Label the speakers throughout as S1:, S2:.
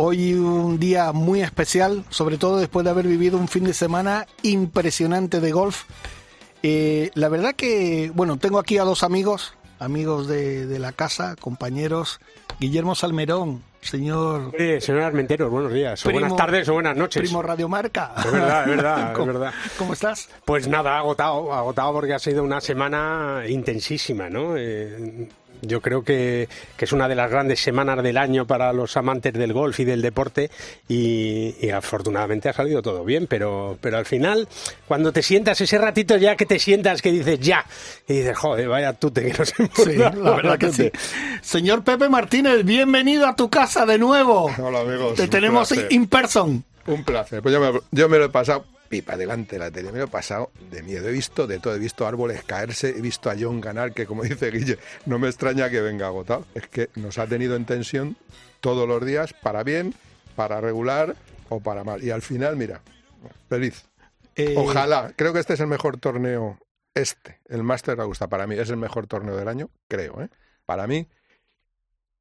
S1: Hoy un día muy especial, sobre todo después de haber vivido un fin de semana impresionante de golf. Eh, la verdad que, bueno, tengo aquí a dos amigos, amigos de, de la casa, compañeros. Guillermo Salmerón, señor...
S2: Eh, señor Armenteros, buenos días, o buenas tardes o buenas noches.
S1: Primo Radiomarca.
S2: Es verdad, es verdad, es
S1: ¿Cómo,
S2: verdad.
S1: ¿Cómo estás?
S2: Pues nada, agotado, agotado porque ha sido una semana intensísima, ¿no? Eh, yo creo que, que, es una de las grandes semanas del año para los amantes del golf y del deporte y, y, afortunadamente ha salido todo bien, pero, pero al final, cuando te sientas ese ratito ya que te sientas que dices ya, y dices, joder, vaya tute que no se
S1: Sí, la verdad que sí. Señor Pepe Martínez, bienvenido a tu casa de nuevo.
S3: Hola amigos.
S1: Te tenemos in person.
S3: Un placer. Pues yo me, yo me lo he pasado pipa delante de la tele. Me lo he pasado de miedo. He visto de todo. He visto árboles caerse. He visto a John ganar, que como dice Guille, no me extraña que venga agotado. Es que nos ha tenido en tensión todos los días, para bien, para regular o para mal. Y al final, mira, feliz. Eh... Ojalá. Creo que este es el mejor torneo. Este, el Master Augusta, para mí es el mejor torneo del año, creo, ¿eh? Para mí.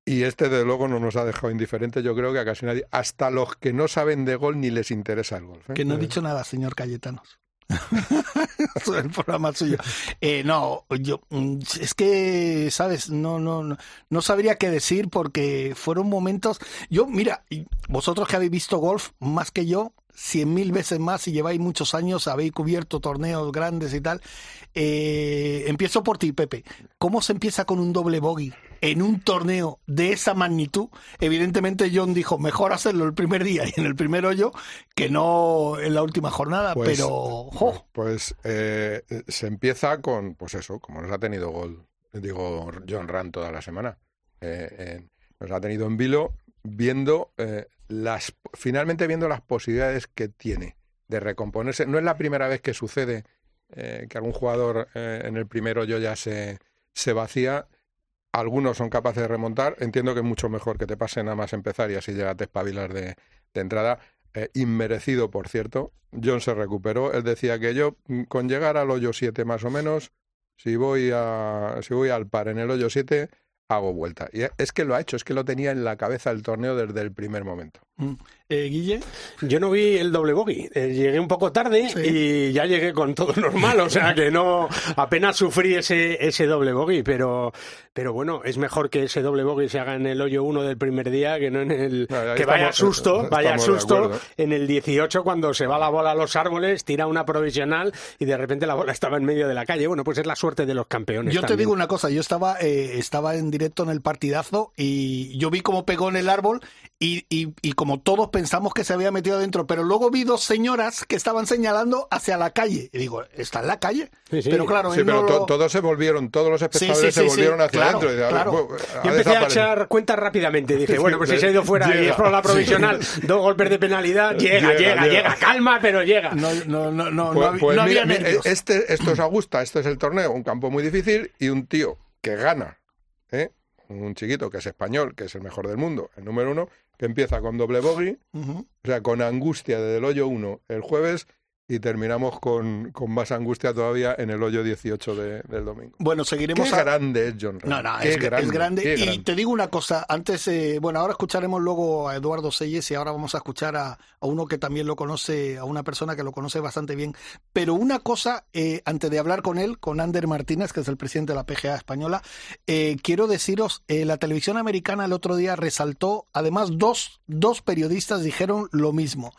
S3: Y este, de luego, no nos ha dejado indiferentes, yo creo que a casi nadie. Hasta los que no saben de gol ni les interesa el golf. ¿eh?
S1: Que no he dicho nada, señor Cayetanos. el programa suyo. Eh, no, yo es que, sabes, no, no, no, no sabría qué decir porque fueron momentos. Yo, mira, vosotros que habéis visto golf más que yo, cien mil veces más y lleváis muchos años, habéis cubierto torneos grandes y tal. Eh, empiezo por ti, Pepe. ¿Cómo se empieza con un doble bogey en un torneo de esa magnitud? Evidentemente John dijo, mejor hacerlo el primer día y en el primer hoyo que no en la última jornada,
S3: pues,
S1: pero... ¡jo!
S3: Pues eh, se empieza con, pues eso, como nos ha tenido gol, digo, John Ram toda la semana. Eh, eh, nos ha tenido en vilo viendo eh, las finalmente viendo las posibilidades que tiene de recomponerse. No es la primera vez que sucede eh, que algún jugador en el primer hoyo ya se, se vacía. Algunos son capaces de remontar. Entiendo que es mucho mejor que te pase nada más empezar y así llegas a espabilar de, entrada. Eh, inmerecido, por cierto. John se recuperó. Él decía que yo, con llegar al hoyo 7 más o menos, si voy, a, si voy al par en el hoyo 7, hago vuelta. Y es que lo ha hecho, es que lo tenía en la cabeza el torneo desde el primer momento.
S1: Eh, Guille.
S2: Yo no vi el doble bogey. Eh, llegué un poco tarde sí. y ya llegué con todo normal. O sea que no apenas sufrí ese, ese doble bogey. Pero, pero bueno, es mejor que ese doble bogey se haga en el hoyo 1 del primer día que no en el. No, que vaya susto, vaya susto en el 18 cuando se va la bola a los árboles, tira una provisional y de repente la bola estaba en medio de la calle. Bueno, pues es la suerte de los campeones.
S1: Yo
S2: también.
S1: te digo una cosa, yo estaba, eh, estaba en directo en el partidazo y yo vi cómo pegó en el árbol y, y, y como todos pensamos que se había metido adentro, pero luego vi dos señoras que estaban señalando hacia la calle. Y digo, ¿está en la calle?
S2: Sí, sí.
S1: Pero claro,
S3: sí, pero
S1: no
S3: to
S1: lo...
S3: todos se volvieron, todos los espectadores
S1: sí,
S3: se volvieron hacia
S1: claro,
S3: adentro.
S1: Claro.
S3: ha
S2: Yo empecé a echar cuentas rápidamente. Dije, bueno, pues si se ha ido fuera y es por la provisional, dos golpes de penalidad, llega, llega,
S3: Llega,
S2: llega,
S3: llega.
S2: calma, pero llega.
S1: No, no, no, no,
S3: Pues,
S1: no, hab-
S3: pues
S1: no había
S3: mira,
S1: nervios.
S3: este, esto es Augusta, este es el torneo, un campo muy difícil y un tío que gana, ¿eh? un chiquito que es español, que es el mejor del mundo, el número uno, que empieza con doble bogey, o sea, con angustia desde el hoyo 1 el jueves y terminamos con, con más angustia todavía en el hoyo 18 de- del domingo.
S1: Bueno, seguiremos
S3: Qué
S1: a-
S3: grande es John.
S1: No, no, es, es grande. Y
S3: grande.
S1: te digo una cosa, antes, eh, bueno, ahora escucharemos luego a Eduardo Selles y ahora vamos a escuchar a, a uno que también lo conoce, a una persona que lo conoce bastante bien. Pero una cosa, eh, antes de hablar con él, con Ander Martínez, que es el presidente de la PGA española, eh, quiero deciros, eh, la televisión americana el otro día resaltó, además dos, dos periodistas dijeron lo mismo.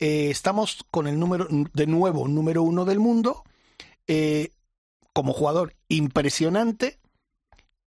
S1: Eh, estamos con el número, de nuevo, número uno del mundo, eh, como jugador impresionante,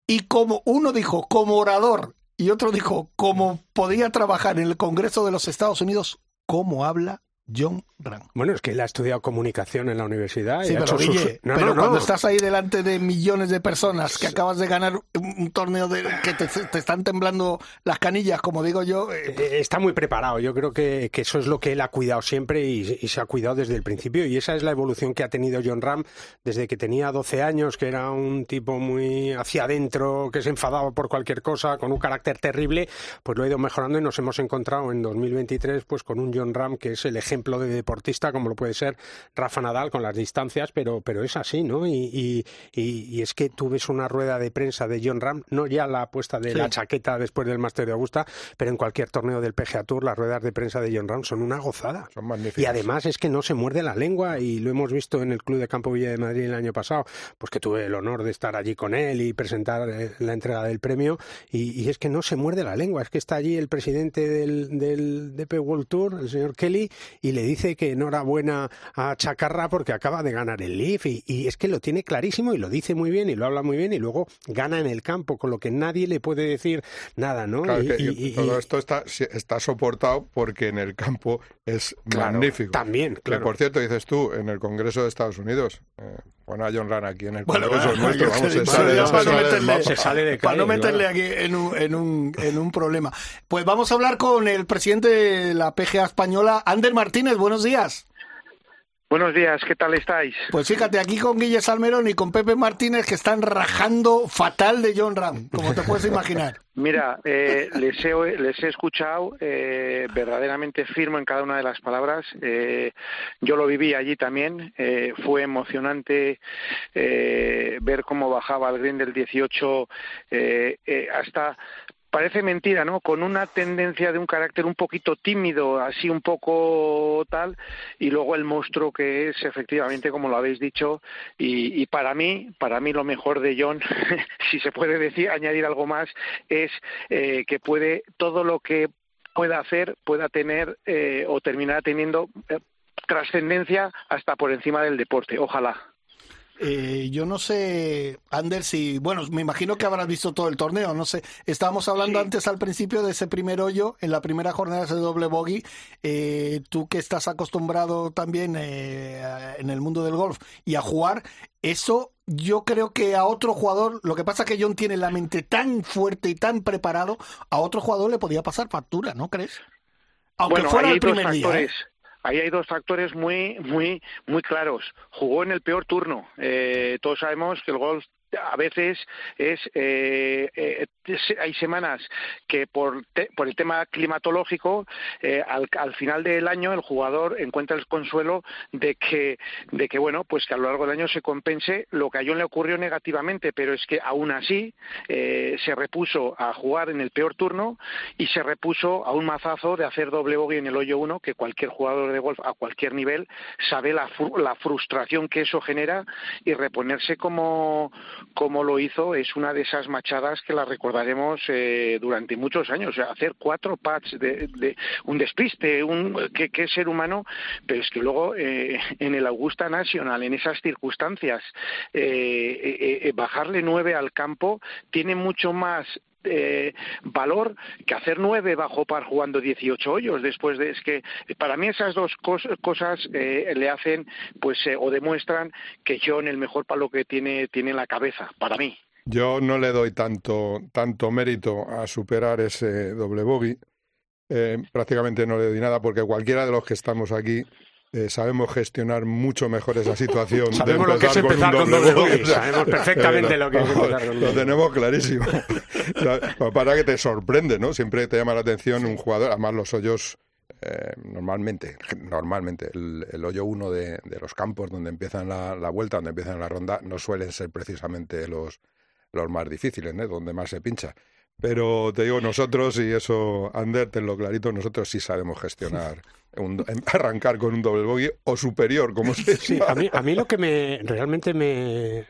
S1: y como uno dijo, como orador, y otro dijo, como podía trabajar en el Congreso de los Estados Unidos, ¿cómo habla John Ram.
S2: Bueno, es que él ha estudiado comunicación en la universidad.
S1: Sí,
S2: y ha
S1: pero,
S2: sus- No,
S1: pero
S2: no, no.
S1: cuando estás ahí delante de millones de personas que acabas de ganar un, torneo de, que te, te están temblando las canillas, como digo yo, eh,
S2: Eh, Está muy preparado. Yo creo que, que eso es lo que él ha cuidado siempre y, y se ha cuidado desde el principio. Y esa es la evolución que ha tenido John Ram desde que tenía 12 años, que era un tipo muy hacia adentro, que se enfadaba por cualquier cosa, con un carácter terrible. Pues lo ha ido mejorando y nos hemos encontrado en 2023 pues con un John Ram que es el ejemplo de deportista, como lo puede ser Rafa Nadal con las distancias, pero, pero es así, ¿no? Y, y, y- y es que tú ves una rueda de prensa de John Ram, no ya la puesta de
S1: Sí.
S2: la chaqueta después del Máster de Augusta, pero en cualquier torneo del PGA Tour las ruedas de prensa de John Ram son una gozada.
S3: Son magníficas.
S2: Y además es que no se muerde la lengua y lo hemos visto en el Club de Campo Villa de Madrid el año pasado, pues que tuve el honor de estar allí con él y presentar eh, la entrega del premio y, y es que no se muerde la lengua, es que está allí el presidente del, del DP World Tour, el señor Kelly, y le dice que enhorabuena a Chacarra porque acaba de ganar el Leaf y, y es que lo tiene clarísimo y lo dice muy bien y lo habla muy bien y luego gana en el campo, con lo que nadie le puede decir nada, ¿no?
S3: Claro,
S2: Y-
S3: que
S2: y- y-
S3: todo
S2: y-
S3: esto está, está soportado porque en el campo es
S2: claro,
S3: magnífico.
S2: También,
S3: Que,
S2: claro.
S3: por cierto, dices tú, en el Congreso de Estados Unidos, eh, pon a John Ryan aquí en el
S1: Bueno,
S3: Congreso
S1: bueno,
S3: nuestro, vamos, se
S1: para
S3: sale,
S1: no meterle-
S2: se sale de
S1: para no meterle aquí en un, en, un, en un problema. Pues vamos a hablar con el presidente de la PGA española, Ander Martínez. Buenos días.
S4: Buenos días, ¿qué tal estáis?
S1: Pues fíjate, aquí con Guille Salmerón y con Pepe Martínez que están rajando fatal de John Ram, como te puedes imaginar.
S4: Mira, eh, les, he, les he escuchado, eh, verdaderamente firmo en cada una de las palabras. Eh, yo lo viví allí también. eh, fue emocionante eh, ver cómo bajaba el green del 18 eh, eh, hasta parece mentira, ¿no? Con una tendencia de un carácter un poquito tímido, así un poco tal, y luego el monstruo que es, efectivamente, como lo habéis dicho, y, y para mí, para mí lo mejor de John, si se puede decir, añadir algo más, es eh, que puede todo lo que pueda hacer, pueda tener eh, o terminar teniendo eh, trascendencia hasta por encima del deporte. Ojalá.
S1: Eh, yo no sé, Ander, si, bueno, me imagino que habrás visto todo el torneo, no sé. Estábamos hablando
S4: Sí.
S1: antes al principio de ese primer hoyo, en la primera jornada ese doble bogey. Eh, tú que estás acostumbrado también eh, a- en el mundo del golf y a jugar, eso yo creo que a otro jugador, lo que pasa que John tiene la mente tan fuerte y tan preparado, a otro jugador le podía pasar factura, ¿no crees? Aunque
S4: bueno,
S1: fuera el primer día.
S4: Ahí hay dos factores muy, muy, muy claros. Jugó en el peor turno. Eh, todos sabemos que el golf a veces es, eh, eh, hay semanas que por, te- por el tema climatológico eh, al, al final del año el jugador encuentra el consuelo de que de que bueno pues que a lo largo del año se compense lo que a John le ocurrió negativamente pero es que aún así eh, se repuso a jugar en el peor turno y se repuso a un mazazo de hacer doble bogey en el hoyo 1 que cualquier jugador de golf a cualquier nivel sabe la, la frustración que eso genera y reponerse como, como lo hizo es una de esas machadas que la recordaremos eh, durante muchos años. Hacer cuatro pads de, de un despiste, un qué, qué ser humano, pero es que luego eh, en el Augusta National, en esas circunstancias, eh, eh, eh, bajarle nueve al campo tiene mucho más eh, valor que hacer nueve bajo par jugando 18 hoyos después de es que para mí esas dos cos- cosas eh, le hacen pues eh, o demuestran que John el mejor palo que tiene tiene en la cabeza para mí
S3: Yo no le doy tanto, tanto mérito a superar ese doble bogey. Eh, prácticamente no le doy nada porque cualquiera de los que estamos aquí eh, sabemos gestionar mucho mejor esa situación. de
S2: Sabemos lo que es empezar con
S3: un
S2: doble sabemos perfectamente
S3: eh,
S2: lo que es empezar con
S3: Lo tenemos clarísimo. Para que te sorprende, ¿no? Siempre te llama la atención un jugador, además los hoyos eh, normalmente, normalmente el, el hoyo uno de, de los campos donde empiezan la, la vuelta, donde empiezan la ronda, no suelen ser precisamente los, los más difíciles, ¿no? donde más se pincha. Pero te digo, nosotros, y eso, Ander, tenlo clarito, nosotros sí sabemos gestionar, un- arrancar con un doble bogey o superior, como se
S2: Sí, a mí, a mí lo que me realmente me,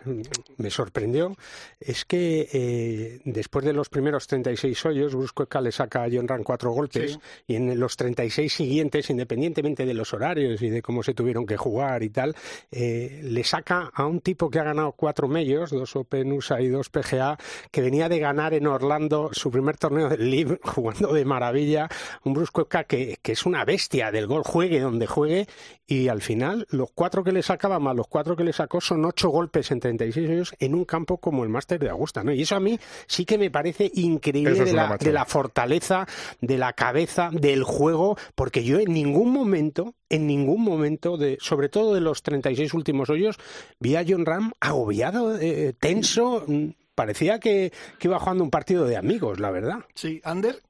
S2: me sorprendió es que eh, después de los primeros 36 hoyos, Brusco le saca a John Ran cuatro golpes
S1: Sí.
S2: y en los 36 siguientes, independientemente de los horarios y de cómo se tuvieron que jugar y tal, eh, le saca a un tipo que ha ganado cuatro medios, dos Open USA y dos PGA, que venía de ganar en Orlando su primer torneo del Live jugando de maravilla, un Brusco que, que es una bestia del gol, juegue donde juegue, y al final los cuatro que le sacaba más los cuatro que le sacó son ocho golpes en 36 años en un campo como el Máster de Augusta, ¿no? Y eso a mí sí que me parece increíble de la, de la fortaleza, de la cabeza, del juego, porque yo en ningún momento, en ningún momento, de, sobre todo de los 36 últimos hoyos, vi a John Ram agobiado, eh, tenso, mm, parecía que, que iba jugando un partido de amigos, la verdad.
S1: Sí, Ander.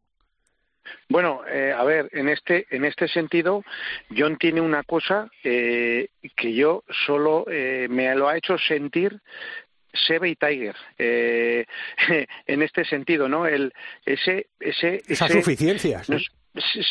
S4: Bueno, eh, a ver, en este en este sentido, John tiene una cosa eh, que yo solo eh, me lo ha hecho sentir Sebe y Tiger eh, en este sentido, ¿no? El ese ese
S2: esa suficiencia. ¿sí?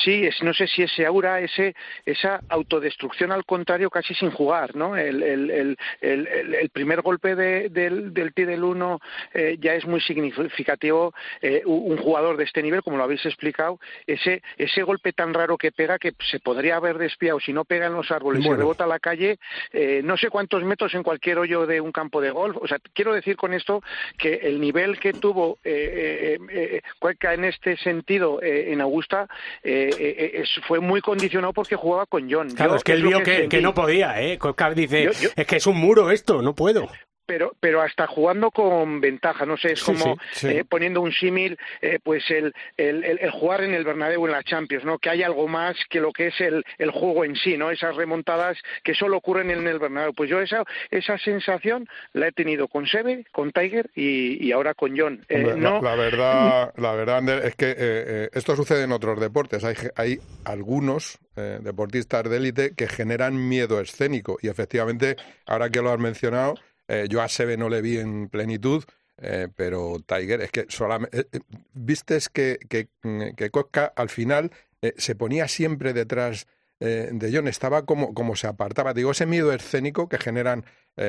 S4: Sí, es, no sé si ese aura, ese, esa autodestrucción al contrario, casi sin jugar, ¿no? El, el, el, el primer golpe de, del, del del 1 eh, ya es muy significativo. Eh, un jugador de este nivel, como lo habéis explicado, ese, ese golpe tan raro que pega que se podría haber despiado si no pega en los árboles y rebota a la calle, eh, no sé cuántos metros en cualquier hoyo de un campo de golf. O sea, quiero decir con esto que el nivel que tuvo eh, eh, Cueca en este sentido en Augusta eh, eh, fue muy condicionado porque jugaba con John.
S2: Claro,
S4: Yo,
S2: es que él vio que, que, no podía, ¿eh? Koepka dice, yo, yo, es que es un muro esto, no puedo
S4: pero, pero hasta jugando con ventaja, no sé, es como
S2: sí, sí.
S4: Eh, poniendo un símil, eh, pues el, el, el, el, jugar en el Bernabéu en la Champions, ¿no? Que hay algo más que lo que es el, el juego en sí, ¿no? Esas remontadas que solo ocurren en el Bernabéu. Pues yo esa, esa sensación la he tenido con Sebe, con Tiger y, y ahora con John.
S3: Eh, Hombre, no... la, la, verdad, la verdad, Ander, es que eh, esto sucede en otros deportes. Hay, hay algunos deportistas de élite que generan miedo escénico y efectivamente, ahora que lo has mencionado, eh, yo a Sebe no le vi en plenitud, eh, pero Tiger, es que solamente. Eh, vistes que, que, que Kotka al final eh, se ponía siempre detrás de John, estaba como, como se apartaba. Digo, ese miedo escénico que generan.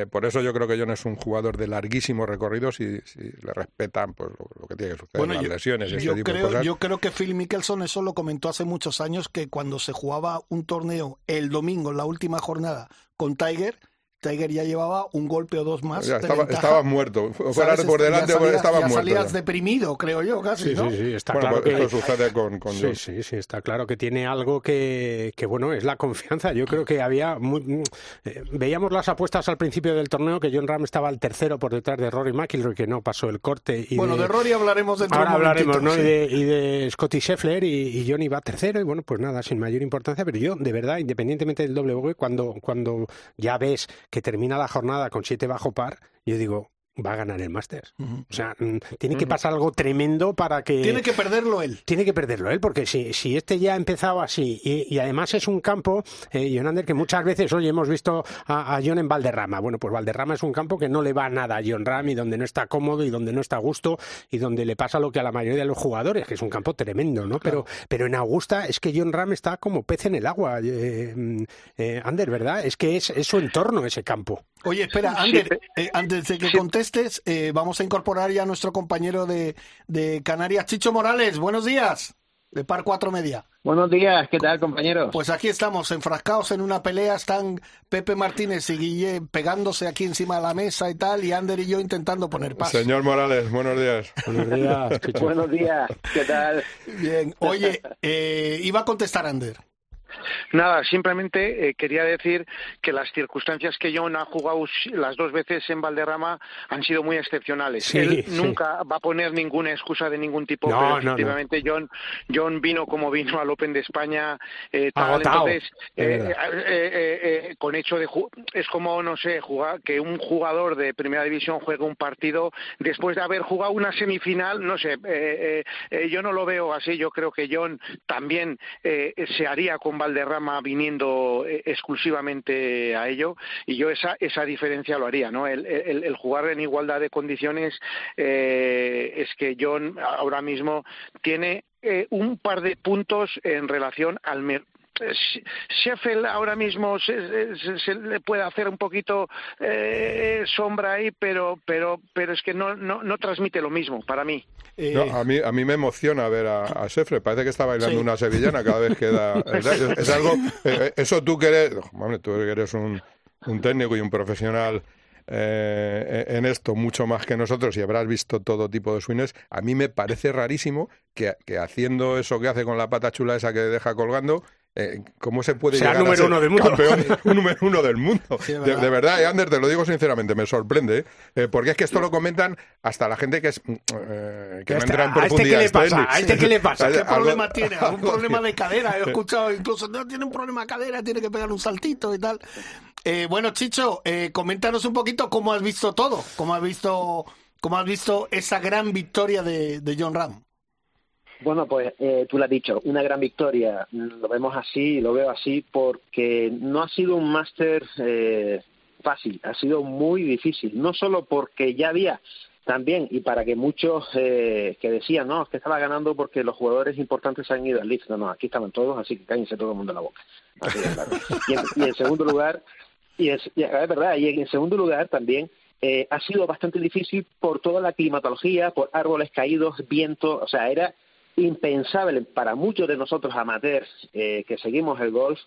S3: por eso yo creo que John es un jugador de larguísimo recorrido si, si le respetan pues, lo, lo, que tiene que suceder, bueno, las
S1: yo,
S3: lesiones y
S1: yo
S3: este tipo
S1: creo,
S3: de cosas.
S1: Yo creo que Phil Mickelson eso lo comentó hace muchos años que cuando se jugaba un torneo el domingo, en la última jornada, con Tiger Tiger ya llevaba un golpe o dos más.
S3: Ya estaba, estabas muerto. Fuera por delante,
S1: salías,
S3: estabas
S1: ya
S3: muerto.
S1: salías
S3: ya.
S1: deprimido, creo yo, casi.
S2: Sí,
S1: ¿no?
S2: sí, sí, está
S3: bueno,
S2: claro
S3: pues
S2: que.
S3: Esto sucede con. con
S2: sí, sí, sí, está claro que tiene algo que, que bueno, es la confianza. Yo creo que había. Muy, eh, veíamos las apuestas al principio del torneo que John Ram estaba al tercero por detrás de Rory McIlroy, que no pasó el corte. Y
S1: bueno, de, de Rory hablaremos dentro
S2: Ahora
S1: de un
S2: hablaremos, ¿no?
S1: Sí.
S2: Y, de, y de Scotty Scheffler y, y Johnny va tercero. Y bueno, pues nada, sin mayor importancia. Pero yo, de verdad, independientemente del doble bogey, cuando, cuando ya ves que termina la jornada con siete bajo par, yo digo, va a ganar el Masters. Uh -huh. O sea, tiene que pasar algo tremendo para que...
S1: Tiene que perderlo él.
S2: Tiene que perderlo él, porque si, si este ya ha empezado así, y, y además es un campo, eh, Jonander, que muchas veces, oye, hemos visto a, a, John en Valderrama. Bueno, pues Valderrama es un campo que no le va nada a John Ram y donde no está cómodo y donde no está a gusto y donde le pasa lo que a la mayoría de los jugadores, que es un campo tremendo, ¿no? Claro. Pero, pero en Augusta es que John Ram está como pez en el agua, eh, eh, Ander, ¿verdad? Es que es, es su entorno ese campo.
S1: Oye, espera, Ander, eh, antes de que eh, vamos a incorporar ya a nuestro compañero de, de, Canarias, Chicho Morales. Buenos días, de Par 4 Media.
S5: Buenos días, ¿qué tal, compañeros?
S1: Pues aquí estamos, enfrascados en una pelea. Están Pepe Martínez y Guille pegándose aquí encima de la mesa y tal, y Ander y yo intentando poner paz.
S3: Señor Morales, buenos días.
S2: Buenos días,
S5: Chicho. buenos días, ¿qué tal?
S1: Bien, oye, eh, iba a contestar Ander.
S4: Nada, simplemente eh, quería decir que las circunstancias que John ha jugado las dos veces en Valderrama han sido muy excepcionales.
S2: Sí,
S4: Él
S2: sí.
S4: nunca va a poner ninguna excusa de ningún tipo,
S2: no,
S4: pero
S2: no,
S4: efectivamente
S2: no.
S4: John, John vino como vino al Open de España, eh, tal,
S2: Agotado,
S4: entonces eh, eh, con hecho de es como no sé jugar que un jugador de primera división juegue un partido después de haber jugado una semifinal, no sé, eh, yo no lo veo así. Yo creo que John también se haría con Valderrama viniendo eh, exclusivamente a ello y yo esa esa diferencia lo haría no el, el, el jugar en igualdad de condiciones eh, es que John ahora mismo tiene eh, un par de puntos en relación al Sheffield ahora mismo se, se, se, le puede hacer un poquito eh, sombra ahí, pero pero pero es que no no, no transmite lo mismo para mí.
S3: Eh... No, a mí a mí me emociona ver a, a Sheffield. Parece que está bailando sí. una sevillana cada vez que da. Es, es algo. Eh, eso tú que eres, hombre, tú que eres un, un técnico y un profesional. Eh, en esto mucho más que nosotros y habrás visto todo tipo de swings. A mí me parece rarísimo que, que, haciendo eso que hace con la pata chula esa que deja colgando, eh, ¿cómo se puede
S2: Sea
S3: llegar
S2: número
S3: a ser
S2: uno del mundo.
S3: campeón, un número uno del mundo?
S1: Sí,
S3: de,
S1: verdad.
S3: de verdad, eh, Ander, te lo digo sinceramente, me sorprende, eh, porque es que esto lo comentan hasta la gente que es mm, eh, que no
S2: Este-
S3: entra en
S2: ¿a este qué le
S3: profundidades
S2: pasa? ¿A este qué le pasa?
S1: ¿Qué
S3: Algo-
S1: problema tiene? ¿Algún
S3: algo
S1: problema de cadera? He escuchado incluso, no, tiene un problema de cadera, tiene que pegar un saltito y tal. Eh, bueno, Chicho, eh, coméntanos un poquito cómo has visto todo, cómo has visto, cómo has visto esa gran victoria de, de John Ram.
S5: Bueno, pues eh, tú lo has dicho, una gran victoria. Lo vemos así, lo veo así, porque no ha sido un máster eh, fácil, ha sido muy difícil. No solo porque ya había también, y para que muchos eh, que decían, no, es que estaba ganando porque los jugadores importantes han ido al Leeds. No, no, aquí estaban todos, así que cállense todo el mundo en la boca. Así de claro. y, en, y en segundo lugar, y es, y es verdad, y en segundo lugar también eh, ha sido bastante difícil por toda la climatología, por árboles caídos, viento, o sea, era impensable para muchos de nosotros amateurs eh, que seguimos el golf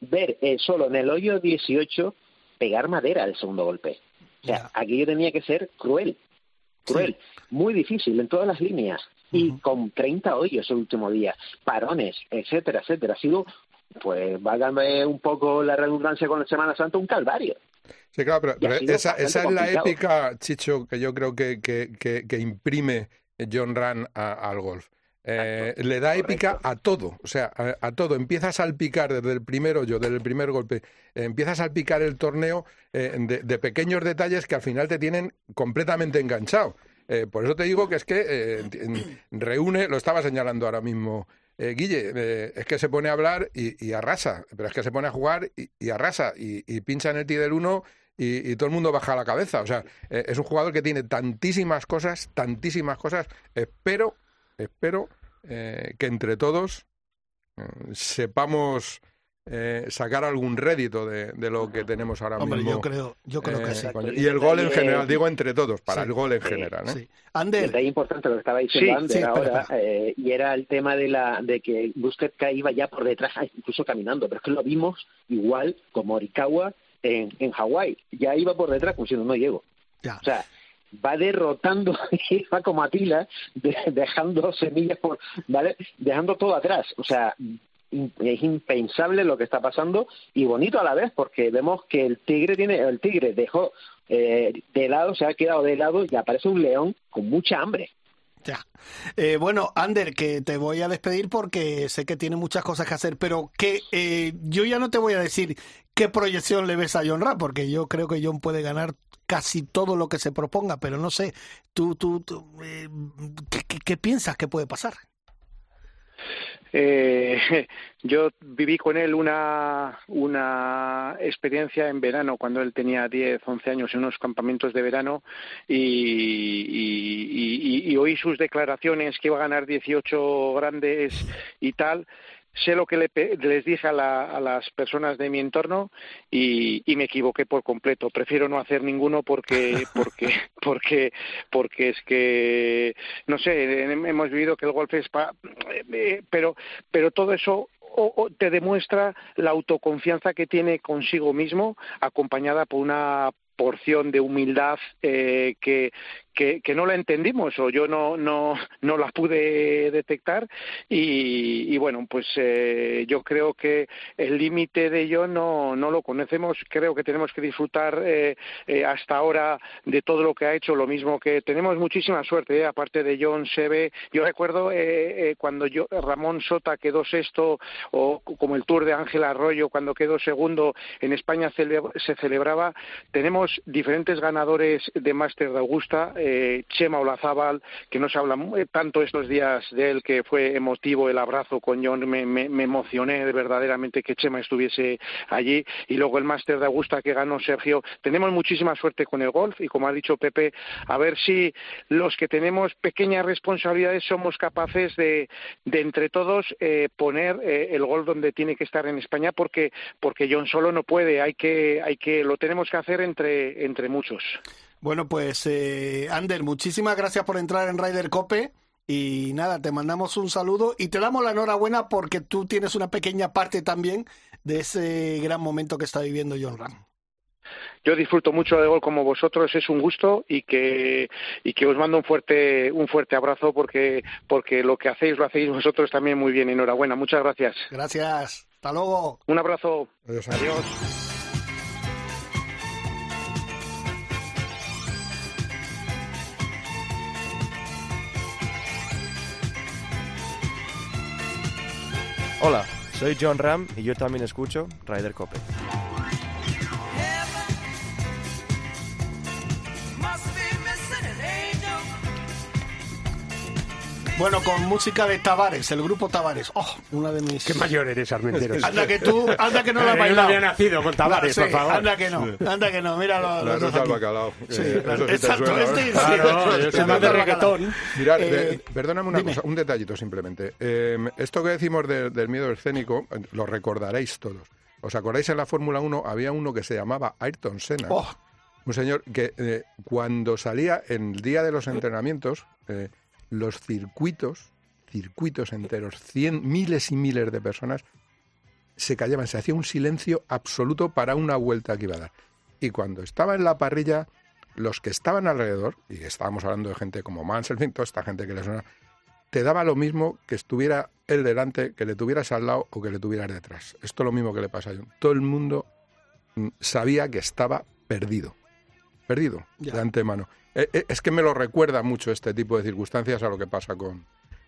S5: ver eh, solo en el hoyo 18 pegar madera el segundo golpe. O sea,
S1: Ya.
S5: aquello tenía que ser cruel, cruel, muy difícil en todas las líneas y con 30 hoyos el último día, parones, etcétera, etcétera. Ha sido, pues, válgame un poco la redundancia con la Semana Santa, un calvario.
S3: Sí, claro, pero, esa, esa es la épica, Chicho, que yo creo que, que, que, que imprime John Ran a- al golf. Eh, le da épica a todo, o sea, a, a todo. Empieza a salpicar desde el primer hoyo, desde el primer golpe, eh, empieza a salpicar el torneo eh, de, de pequeños detalles que al final te tienen completamente enganchado. Eh, por eso te digo que es que reúne, lo estaba señalando ahora mismo Guille, es que se pone a hablar y, y arrasa, pero es que se pone a jugar y, y arrasa y, y pincha en el tee del uno y, y todo el mundo baja la cabeza. O sea, eh, es un jugador que tiene tantísimas cosas, tantísimas cosas. Espero, espero eh, que entre todos eh, sepamos eh, sacar algún rédito de, de lo que tenemos ahora
S1: Hombre,
S3: mismo.
S1: yo creo, yo creo que
S3: eh,
S1: sí.
S3: y el gol en
S5: Eh,
S3: general, digo entre todos, para
S1: sí,
S3: el gol en
S5: sí,
S3: general. ¿no?
S1: Sí.
S5: El
S1: Ander,
S5: detalle importante lo que estaba diciendo
S1: Sí,
S5: Ander
S1: sí, espera,
S5: ahora, eh, y era el tema de la de que Busquets iba ya por detrás, incluso caminando, pero es que lo vimos igual como Morikawa en, en Hawái, ya iba por detrás como diciendo no llego.
S1: ya.
S5: O sea, va derrotando, va como de- dejando semillas por, ¿vale? Dejando todo atrás. O sea, es impensable lo que está pasando y bonito a la vez porque vemos que el tigre tiene, el tigre dejó eh, de lado, se ha quedado de lado y aparece un león con mucha hambre.
S1: Ya. Eh, bueno, Ander, que te voy a despedir porque sé que tiene muchas cosas que hacer, pero que eh, yo ya no te voy a decir qué proyección le ves a John Ram, porque yo creo que John puede ganar casi todo lo que se proponga, pero no sé, tú, tú, eh, ¿qué, piensas que puede pasar?
S4: Eh, yo viví con él una, una experiencia en verano, cuando él tenía 10, 11 años, en unos campamentos de verano, y- y oí sus declaraciones que iba a ganar 18 grandes y tal. Sé lo que le les dije a, la- a las personas de mi entorno y, y me equivoqué por completo. Prefiero no hacer ninguno porque, porque, porque, porque es que, no sé, hemos vivido que el golf es pa- eh, pero, pero todo eso o- o te demuestra la autoconfianza que tiene consigo mismo, acompañada por una porción de humildad eh, que, que, no la entendimos o yo no, no, no la pude detectar y, y bueno, pues eh, yo creo que el límite de ello no, no lo conocemos, creo que tenemos que disfrutar eh, eh, hasta ahora de todo lo que ha hecho, lo mismo que tenemos muchísima suerte, eh, aparte de John Seve, yo recuerdo eh, cuando yo, Ramón Sota quedó sexto o como el Tour de Ángel Arroyo cuando quedó segundo en España cele- se celebraba, tenemos diferentes ganadores de Máster de Augusta, eh, Chema Olazábal, que no se habla mu- eh, tanto estos días de él, que fue emotivo el abrazo con John, me, me, me emocioné de verdaderamente que Chema estuviese allí, y luego el Máster de Augusta que ganó Sergio. Tenemos muchísima suerte con el golf y como ha dicho Pepe, a ver si los que tenemos pequeñas responsabilidades somos capaces de, de entre todos eh, poner eh, el gol donde tiene que estar en España porque porque John solo no puede, hay que hay que lo tenemos que hacer entre entre muchos.
S1: Bueno, pues eh, Ander, muchísimas gracias por entrar en Ryder Cope. Y nada, te mandamos un saludo y te damos la enhorabuena porque tú tienes una pequeña parte también de ese gran momento que está viviendo John Ram.
S4: Yo disfruto mucho de gol como vosotros, es un gusto y que y que os mando un fuerte un fuerte abrazo porque porque lo que hacéis lo hacéis vosotros también muy bien. Enhorabuena, muchas gracias.
S1: Gracias. Hasta luego.
S4: Un abrazo.
S3: Adiós.
S4: Adiós.
S6: Hola, soy John Ram y yo también escucho Ryder Cope.
S1: Bueno, con música de Tavares, el grupo Tavares. Oh, una de mis.
S2: Qué mayor eres, Armenteros.
S1: Anda que tú, anda que no la has
S2: Yo no había nacido con Tavares,
S1: Sí,
S2: por favor.
S1: Anda que no, anda que no. Mira los,
S3: La
S1: los dos
S3: ruta al bacalao.
S1: Sí,
S3: Eh, eso sí
S1: exacto,
S3: suena,
S1: este
S3: ¿no?
S1: sí.
S2: Claro, yo soy
S1: El
S2: más de reggaetón.
S3: Mirad,
S1: Eh,
S3: de- perdóname una
S1: dime.
S3: cosa, un detallito simplemente. Eh, esto que decimos de- del miedo escénico, eh, lo recordaréis todos. ¿Os acordáis en la Fórmula 1 había uno que se llamaba Ayrton Senna?
S1: Oh,
S3: Un señor que eh, cuando salía en el día de los entrenamientos, eh, los circuitos, circuitos enteros, cien, miles y miles de personas, se callaban, se hacía un silencio absoluto para una vuelta que iba a dar. Y cuando estaba en la parrilla, los que estaban alrededor, y estábamos hablando de gente como Mansell, toda esta gente que le suena, te daba lo mismo que estuviera él delante, que le tuvieras al lado o que le tuvieras detrás. Esto es lo mismo que le pasa a John. Todo el mundo mm, sabía que estaba perdido. Perdido,
S1: Ya.
S3: de antemano. Eh, eh, Es que me lo recuerda mucho este tipo de circunstancias a lo que pasa con,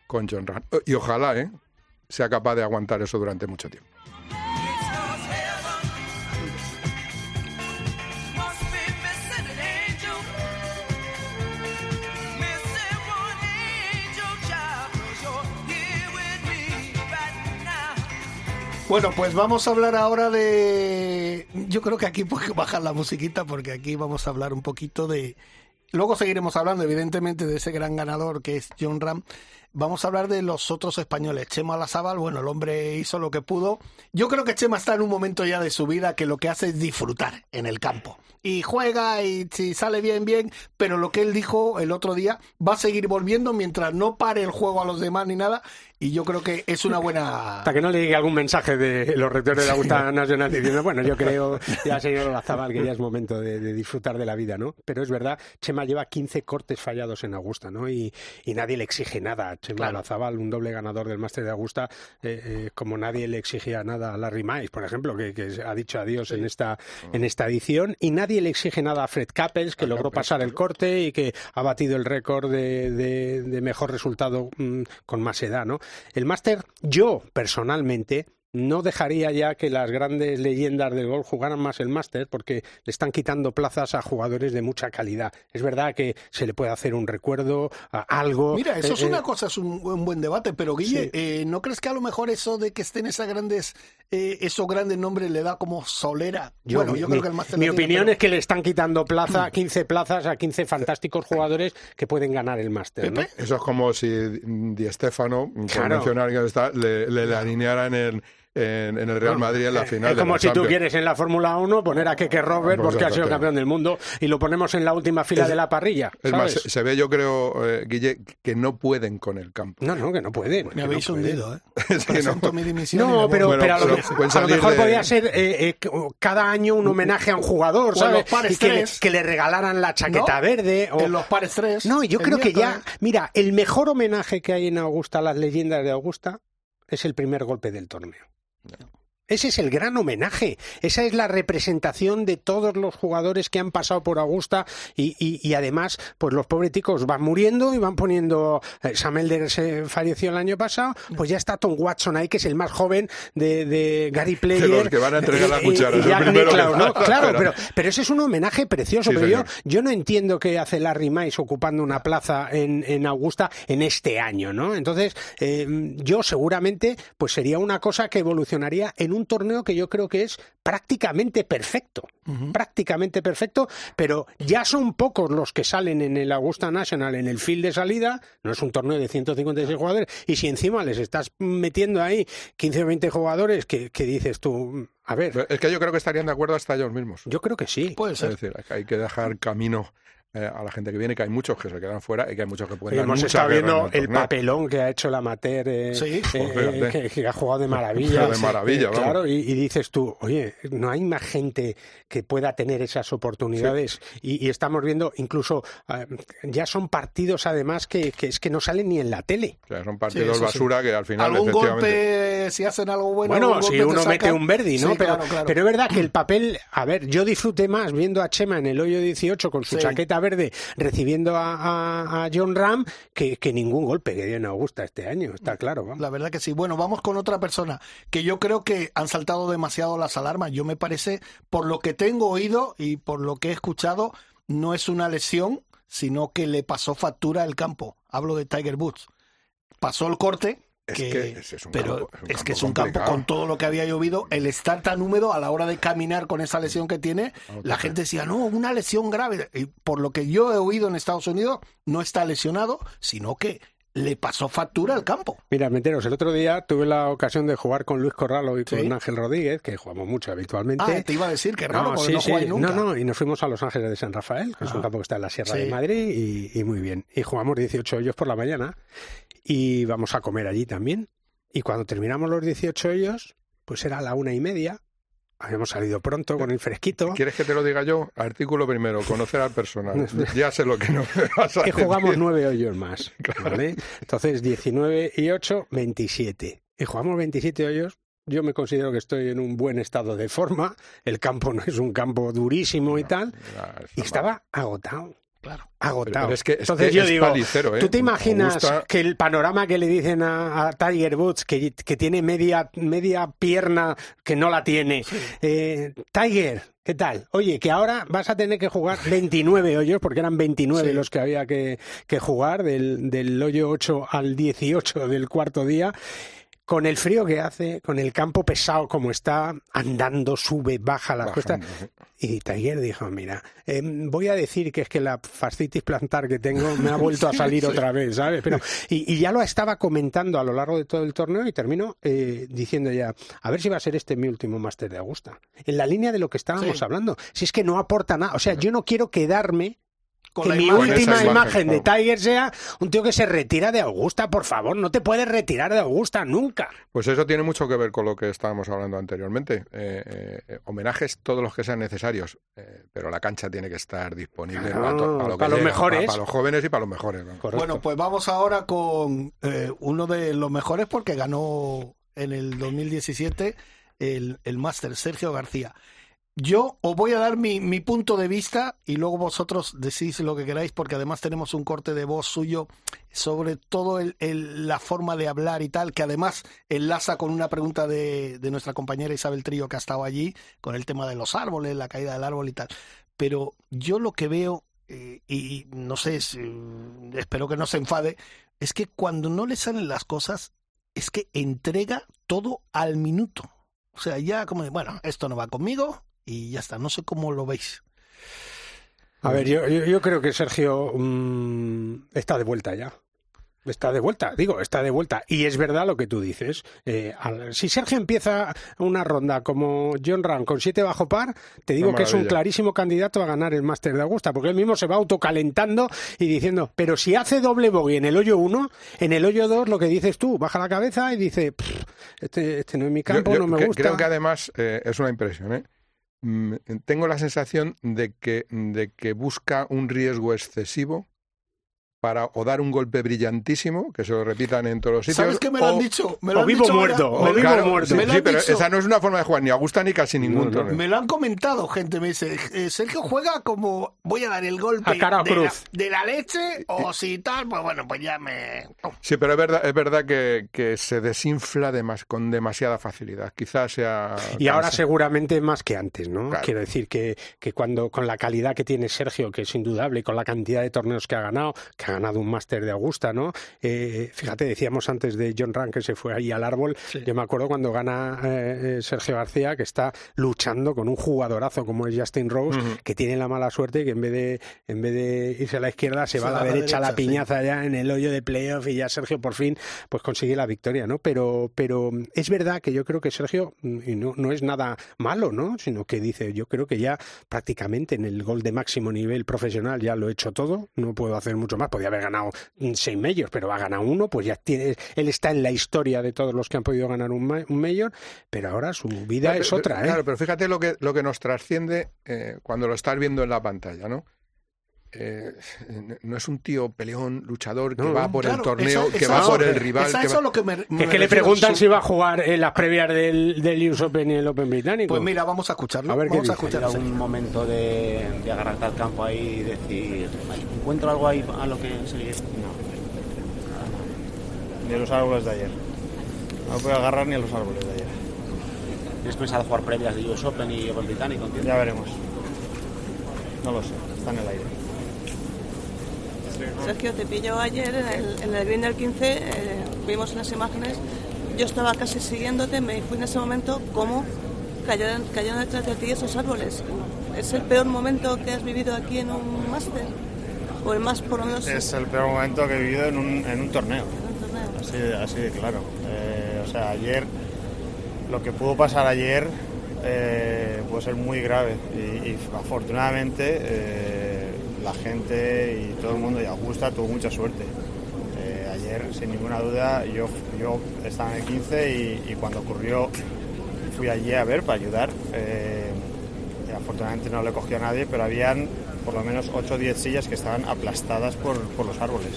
S3: con John Rand. Y ojalá ¿eh? sea capaz de aguantar eso durante mucho tiempo.
S1: Bueno, pues vamos a hablar ahora de... Yo creo que aquí puedo bajar la musiquita porque aquí vamos a hablar un poquito de... Luego seguiremos hablando, evidentemente, de ese gran ganador que es John Ram. Vamos a hablar de los otros españoles. Chema Lazábal, bueno, el hombre hizo lo que pudo. Yo creo que Chema está en un momento ya de su vida que lo que hace es disfrutar en el campo. Y juega y si sale bien, bien, pero lo que él dijo el otro día va a seguir volviendo mientras no pare el juego a los demás ni nada. Y yo creo que es una buena...
S2: Hasta que no le llegue algún mensaje de los rectores de la Augusta Nacional diciendo, bueno, yo creo, ya señor Olazabal, que ya es momento de, de disfrutar de la vida, ¿no? Pero es verdad, Chema lleva 15 cortes fallados en Augusta, ¿no? Y, y nadie le exige nada a Chema
S1: Claro.
S2: Olazabal, un doble ganador del Máster de Augusta, eh, eh, como nadie le exigía nada a Larry Mice, por ejemplo, que, que ha dicho adiós en esta en esta edición, y nadie le exige nada a Fred Couples, que
S3: A
S2: logró pasar el corte y que ha batido el récord de, de- de mejor resultado mm, con más edad, ¿no? El máster, yo personalmente no dejaría ya que las grandes leyendas del golf jugaran más el máster porque le están quitando plazas a jugadores de mucha calidad. Es verdad que se le puede hacer un recuerdo, a algo.
S1: Mira, eso
S2: eh,
S1: es
S2: eh,
S1: una cosa, es un, un buen debate, pero Guille,
S2: Sí.
S1: eh, ¿no crees que a lo mejor eso de que estén esas grandes, eh, esos grandes nombres le da como solera? bueno,
S2: mi-
S1: yo
S2: mi,
S1: creo que el máster
S2: mi
S1: tiene,
S2: opinión
S1: pero-
S2: es que le están quitando plaza, 15 plazas a 15 fantásticos jugadores que pueden ganar el máster.
S3: Eso es como si Di Stefano, por
S2: Claro.
S3: mencionar que está, le, le, le alineara en el, en, en el Real Madrid en la
S2: Eh,
S3: final.
S2: Es
S3: de
S2: como
S3: la
S2: si tú quieres en la Fórmula 1 poner a Keke Robert
S3: Pues
S2: porque ha sido campeón del mundo y lo ponemos en la última fila
S3: Es-
S2: de la parrilla.
S3: Es más, se, se ve, yo creo, eh, Guille, que no pueden con el campo.
S2: No, no, que no puede.
S1: me habéis hundido, ¿eh?
S3: Es que no.
S1: Mi
S2: No, pero,
S3: Bueno,
S2: pero a lo,
S3: pero
S2: mejor-
S3: pueden
S2: a lo
S3: salir
S2: mejor
S3: de-
S2: podía ser eh, eh, cada año un homenaje a un jugador, ¿sabes?
S1: los pares
S2: Y que le,
S1: tres.
S2: que le regalaran la chaqueta
S1: ¿No?
S2: verde. O...
S1: En los pares tres.
S2: No, yo creo que ya, mira, el mejor homenaje que hay en Augusta a las leyendas de Augusta es el primer golpe del torneo. No. no. Ese es el gran homenaje. Esa es la representación de todos los jugadores que han pasado por Augusta y, y- y además, pues los pobreticos van muriendo y van poniendo. eh, Sam Elder se falleció el año pasado, pues ya está Tom Watson ahí, que es el más joven de, de Gary Player.
S3: los que van a entregar
S2: y- y
S3: cucharas, el primero.
S2: Claro,
S3: Pero-
S2: pero, ese es un homenaje precioso.
S3: Sí,
S2: pero yo, yo no entiendo qué hace Larry Mice ocupando una plaza en, en Augusta en este año, ¿no? Entonces, eh, yo seguramente, pues sería una cosa que evolucionaría en un torneo que yo creo que es prácticamente perfecto. Prácticamente perfecto, pero ya son pocos los que salen en el Augusta National en el field de salida. No es un torneo de 156 jugadores. Y si encima les estás metiendo ahí 15 o 20 jugadores, que, que dices tú, a ver,
S3: Es que yo creo que estarían de acuerdo hasta ellos mismos.
S2: yo creo que sí.
S1: Puede
S3: Es
S1: ser.
S3: decir, hay que dejar camino eh, a la gente que viene, que hay muchos que se quedan fuera y que hay muchos que pueden
S2: Hemos estado viendo
S3: en
S2: el papelón que ha hecho la Mater, eh,
S1: Sí.
S2: eh,
S3: Pues
S2: que, que ha jugado de maravilla.
S3: De maravilla,
S2: Eh,
S3: vamos.
S2: Claro, y, y dices tú, oye, no hay más gente que pueda tener esas oportunidades. Y, y estamos viendo, incluso, eh, ya son partidos además que, que es que no salen ni en la tele.
S3: O sea, son partidos
S1: sí.
S3: basura que al final,
S1: Algún
S3: efectivamente...
S1: golpe, si hacen algo bueno.
S2: Bueno, si uno mete un Verdi, ¿no?
S1: Sí,
S2: pero,
S1: claro, claro.
S2: pero es verdad que el papel, a ver, yo disfruté más viendo a Chema en el hoyo 18 con su
S1: Sí.
S2: chaqueta verde recibiendo a, a- a John Ram que, que ningún golpe que dio en Augusta este año, está claro. vamos.
S1: La verdad que sí. Bueno, vamos con otra persona que yo creo que han saltado demasiado las alarmas. Yo me parece, por lo que tengo oído y por lo que he escuchado, no es una lesión, sino que le pasó factura el campo. Hablo de Tiger Woods. Pasó el corte.
S3: Es
S1: que-
S3: que ese es un
S1: pero
S3: campo- es un
S1: es que es un campo con todo lo que había llovido, el estar tan húmedo a la hora de caminar con esa lesión que tiene, la gente decía, no, una lesión grave. Y por lo que yo he oído en Estados Unidos, no está lesionado, sino que le pasó factura al campo.
S2: Mira, meteros, el otro día tuve la ocasión de jugar con Luis Corralo y con
S1: Sí.
S2: Ángel Rodríguez, que jugamos mucho habitualmente.
S1: Ah, te iba a decir que raro,
S2: No,
S1: porque
S2: sí,
S1: no
S2: sí.
S1: nunca.
S2: No, no, y nos fuimos a Los Ángeles de San Rafael, que es un
S1: Ah.
S2: campo que está en la Sierra
S1: Sí.
S2: de Madrid, y, y muy bien. Y jugamos 18 hoyos por la mañana y vamos a comer allí también. Y cuando terminamos los 18 hoyos, pues era la una y media. Habíamos salido pronto con el fresquito.
S3: ¿Quieres que te lo diga yo? Artículo primero, conocer al personal. Ya sé lo que no me vas a
S2: jugamos nueve hoyos más. ¿vale? Entonces, 19 y 8, 27. Y jugamos 27 hoyos. Yo me considero que estoy en un buen estado de forma. El campo no es un campo durísimo y tal. Y estaba agotado.
S1: Claro.
S2: Agotado.
S3: Pero es que- es
S2: Entonces
S3: que
S2: yo
S3: es
S2: digo,
S3: palicero, ¿eh?
S2: ¿tú te imaginas que el panorama que le dicen a, a Tiger Woods, que, que tiene media, media pierna que no la tiene? Eh, Tiger, ¿qué tal? Oye, que ahora vas a tener que jugar 29 hoyos, porque eran 29
S1: Sí.
S2: los que había que, que jugar, del, del hoyo 8 al 18 del cuarto día. Con el frío que hace, con el campo pesado como está, andando, sube, baja las cuestas. Y Tiger dijo, mira, eh, voy a decir que es que la fascitis plantar que tengo me ha vuelto a salir otra vez, ¿sabes? Pero, y, y ya lo estaba comentando a lo largo de todo el torneo y termino eh, diciendo ya, a ver si va a ser este mi último máster de Augusta. En la línea de lo que estábamos
S1: Sí.
S2: hablando. Si es que no aporta nada. O sea, yo no quiero quedarme que
S1: la
S2: mi
S1: imagen.
S2: última imagen,
S3: imagen,
S2: de. Tiger sea un tío que se retira de Augusta, por favor. No te puedes retirar de Augusta nunca.
S3: Pues eso tiene mucho que ver con lo que estábamos hablando anteriormente. Eh, eh, homenajes todos los que sean necesarios, eh, pero la cancha tiene que estar disponible
S2: Claro,
S3: para, to- para lo que
S2: para los
S3: llega,
S2: mejores.
S3: Para, para los jóvenes y para los mejores. ¿no?
S1: Bueno, pues vamos ahora con eh, uno de los mejores porque ganó en el 2017 el, el máster, Sergio García. Yo os voy a dar mi, mi punto de vista y luego vosotros decís lo que queráis porque además tenemos un corte de voz suyo sobre todo el, la forma de hablar y tal, que además enlaza con una pregunta de, de nuestra compañera Isabel Trillo que ha estado allí con el tema de los árboles, la caída del árbol y tal. Pero yo lo que veo, eh, y no sé, si- espero que no se enfade, es que cuando no le salen las cosas, es que entrega todo al minuto. O sea, ya como bueno, esto no va conmigo y ya está. No sé cómo lo veis.
S2: A ver, yo, yo, yo creo que Sergio mm, está de vuelta ya. Está de vuelta, digo, está de vuelta. Y es verdad lo que tú dices. Eh, al- si Sergio empieza una ronda como John Ram con siete bajo par, te digo que es un clarísimo candidato a ganar el Máster de Augusta, porque él mismo se va autocalentando y diciendo, pero si hace doble bogey en el hoyo 1, en el hoyo 2 lo que dices tú, baja la cabeza y dice, "Pff, este, este no es mi campo,
S3: Yo- yo
S2: no me gusta.
S3: Creo que además eh, es una impresión. ¿eh? Mm, Tengo la sensación de que, de que busca un riesgo excesivo para o dar un golpe brillantísimo, que se lo repitan en todos los sitios.
S1: ¿Sabes qué me lo han
S3: o-
S1: dicho? Me lo
S2: o
S1: han
S2: vivo
S1: dicho
S2: muerto,
S1: ahora-
S2: o
S1: me-
S2: vivo
S3: Claro,
S2: muerto.
S3: sí,
S1: Me lo
S3: sí,
S1: han
S3: pero
S1: dicho.
S3: esa no es una forma de jugar, ni a Augusta ni casi ningún
S2: No, no.
S3: torneo.
S1: Me lo han comentado, gente. Me dice, eh, Sergio juega como voy a dar el golpe
S2: A cara o
S1: de, la, de leche o si tal, pues bueno, pues ya me...
S3: Sí, pero es verdad, es verdad que, que se desinfla demas- con demasiada facilidad. Quizás sea.
S2: Y ahora
S3: cansa-
S2: seguramente más que antes, ¿no?
S3: Claro.
S2: Quiero decir que, que cuando con la calidad que tiene Sergio, que es indudable, y con la cantidad de torneos que ha ganado, que ha ganado un máster de Augusta, ¿no? Eh, fíjate, decíamos antes de John Rank que se fue ahí al árbol. Yo me acuerdo cuando gana eh, Sergio García, que está luchando con un jugadorazo como es Justin Rose, que tiene la mala suerte que en vez de, en vez de irse a la izquierda, se, va a la, derecha, la piñaza ya en el hoyo de playoff y ya Sergio por fin pues consigue la victoria, ¿no? Pero, pero es verdad que yo creo que Sergio, y no, no es nada malo, ¿no? Sino que dice, yo creo que ya prácticamente en el gol de máximo nivel profesional ya lo he hecho todo, no puedo hacer mucho más, podía haber ganado seis medios, pero ha ganado uno, pues ya tiene, él está en la historia de todos los que han podido ganar un, un mayor, pero ahora su vida es otra, ¿eh?
S3: Claro, pero fíjate lo que, lo que nos trasciende eh, cuando lo estás viendo en la pantalla, ¿no? Eh, no es un tío peleón, luchador, que va por el torneo, que va por el rival.
S2: que, que, le preguntan si va a jugar en las previas del, del US Open y el Open británico.
S1: Pues mira, vamos a escucharlo.
S7: A ver
S1: vamos
S7: a escuchar. un momento de, de agarrarte al campo ahí y decir, ¿encuentro algo ahí a lo que seguir? No.
S8: Ni a los árboles de ayer. No puedo agarrar ni a los árboles de ayer.
S7: ¿Tienes pensado jugar previas de US Open y Open británico?
S8: Ya veremos. No lo sé, está en el aire.
S9: Sergio, te pilló ayer en el, en el green del 15, eh, vimos las imágenes, yo estaba casi siguiéndote, me fui en ese momento cómo cayeron, cayeron detrás de ti esos árboles. ¿Es el peor momento que has vivido aquí en un máster? ¿O el más?
S8: Es el peor momento que he vivido en un, en un torneo. Así, así de claro. Eh, o sea, ayer, lo que pudo pasar ayer eh, puede ser muy grave y, afortunadamente eh, la gente y todo el mundo y Augusta tuvo mucha suerte. Eh, ayer, sin ninguna duda, yo, yo estaba en el 15 y, cuando ocurrió fui allí a ver para ayudar. Eh, afortunadamente no le cogió a nadie, pero habían por lo menos 8 o 10 sillas que estaban aplastadas por, los árboles.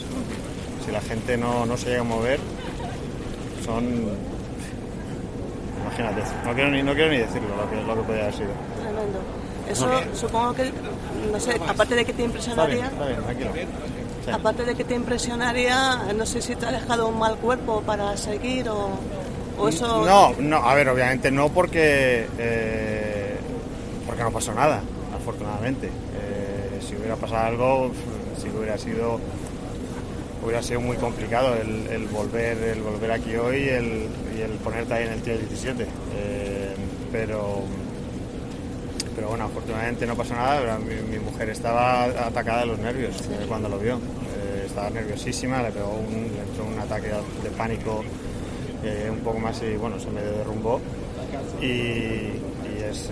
S8: Si la gente no, se llega a mover, son... Imagínate, no quiero ni, no quiero ni decirlo lo que, lo que podría haber sido.
S9: Tremendo. Eso supongo que, no sé, aparte de que te impresionaría... Aparte de que te impresionaría, no sé si te ha dejado un mal cuerpo para seguir o, o eso...
S8: No, no, a ver, obviamente no porque, eh, porque no pasó nada, afortunadamente. Si hubiera pasado algo, sí que hubiera sido hubiera sido muy complicado el, volver el volver aquí hoy y el, y el ponerte ahí en el tío 17 eh, pero pero bueno, afortunadamente no pasó nada, mi, mujer estaba atacada de los nervios eh, cuando lo vio, eh, estaba nerviosísima, le pegó un, le entró un ataque de pánico eh, un poco más y bueno, se me derrumbó. Y, es,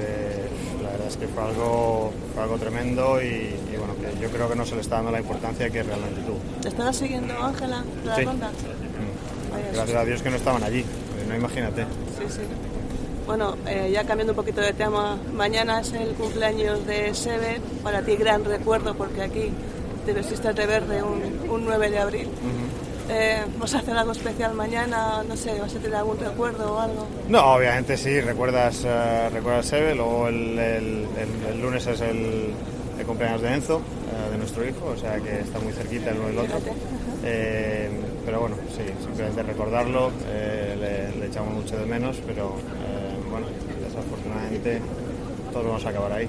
S8: la verdad es que fue algo, fue algo tremendo y, bueno, que yo creo que no se le está dando la importancia que realmente tuvo.
S9: ¿Te estaba siguiendo Ángela la ronda?
S8: Mm. Gracias a Dios que no estaban allí, no imagínate.
S9: Sí, sí. Bueno, eh, ya cambiando un poquito de tema, mañana es el cumpleaños de Sebe, para ti gran recuerdo porque aquí te vestiste de verde un, 9 de abril. Eh, ¿Vas a hacer algo especial mañana? No sé, ¿vas a tener algún recuerdo o algo?
S8: No, obviamente sí, recuerdas, uh, recuerdas Sebe, luego el, lunes es el, cumpleaños de Enzo, de nuestro hijo, o sea que está muy cerquita el uno del otro. pero bueno, sí, simplemente recordarlo, le, le, echamos mucho de menos, pero bueno, desafortunadamente todos vamos a acabar ahí.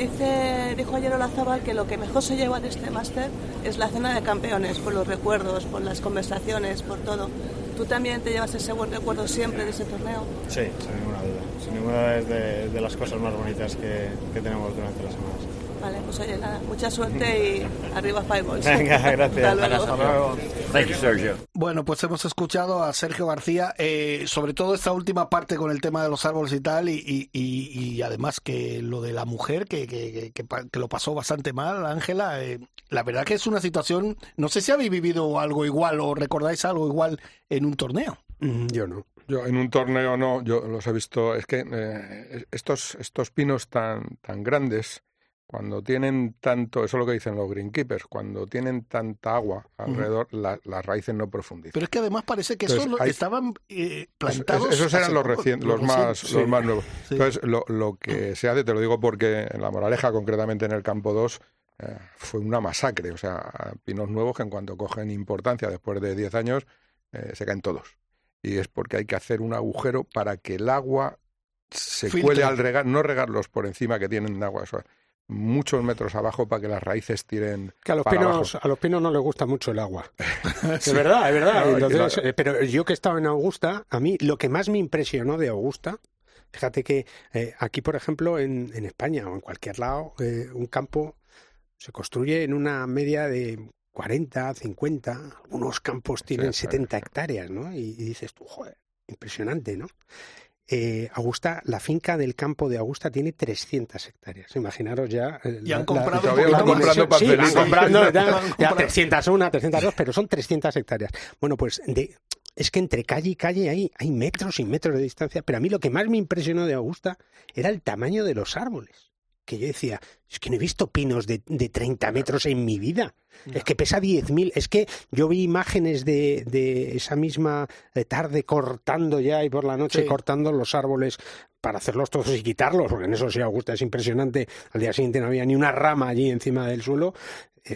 S9: Dice, dijo ayer Olazábal que lo que mejor se lleva de este máster es la cena de campeones, por los recuerdos, por las conversaciones, por todo. ¿Tú también te llevas ese buen recuerdo siempre de ese torneo?
S8: Sí, sin ninguna duda. Sin ninguna duda es de, las cosas más bonitas que, que tenemos durante las semanas.
S9: Vale, pues oye, nada, mucha suerte y arriba Fireballs.
S8: Venga, gracias.
S9: Hasta luego.
S1: Sergio. Bueno, pues hemos escuchado a Sergio García, eh, sobre todo esta última parte con el tema de los árboles y tal, y, y, además que lo de la mujer, que, que, que, lo pasó bastante mal, Ángela, eh, la verdad que es una situación, no sé si habéis vivido algo igual o recordáis algo igual en un torneo.
S2: Mm, yo no.
S3: Yo en un torneo no, yo los he visto, es que eh, estos, estos pinos tan, tan grandes, cuando tienen tanto, eso es lo que dicen los greenkeepers, cuando tienen tanta agua alrededor, las raíces no profundizan.
S1: Pero es que además parece que esos estaban eh, plantados.
S3: esos eran los, los, más, los más nuevos. Entonces, lo, lo, que se hace, te lo digo porque en la Moraleja, concretamente en el campo 2, eh, fue una masacre. O sea, pinos nuevos que en cuanto cogen importancia después de 10 años, eh, se caen todos. Y es porque hay que hacer un agujero para que el agua se cuele al regar, no regarlos por encima que tienen agua muchos metros abajo para que las raíces tiren
S2: que a los
S3: para
S2: pinos
S3: abajo.
S2: a los pinos no les gusta mucho el agua es verdad es verdad
S3: No,
S2: Entonces,
S3: claro.
S2: eh, pero yo que he estado en Augusta a mí lo que más me impresionó de Augusta fíjate que eh, aquí por ejemplo en, en España o en cualquier lado eh, un campo se construye en una media de 40, 50, algunos campos tienen
S3: Sí,
S2: 70 hectáreas, ¿no? Y, y dices tú, joder, impresionante, ¿no? Eh, Augusta, la finca del campo de Augusta tiene 300 hectáreas. Imaginaros ya. eh,
S1: Y han
S2: la-
S1: comprado
S2: la-
S1: más.
S3: comprando
S2: Sí, van
S3: parcelitas.
S2: comprando ya, ya
S1: comprando.
S2: 301, 302, pero son 300 hectáreas. Bueno, pues de- es que entre calle y calle hay, hay metros y metros de distancia, pero a mí lo que más me impresionó de Augusta era el tamaño de los árboles. Que yo decía, es que no he visto pinos de, de 30 metros en mi vida. Es que pesa 10.000. Es que yo vi imágenes de, de esa misma eh, tarde cortando ya y por la noche
S1: Sí.
S2: cortando los árboles para hacerlos todos y quitarlos, porque en eso sí Augusta es impresionante. Al día siguiente no había ni una rama allí encima del suelo,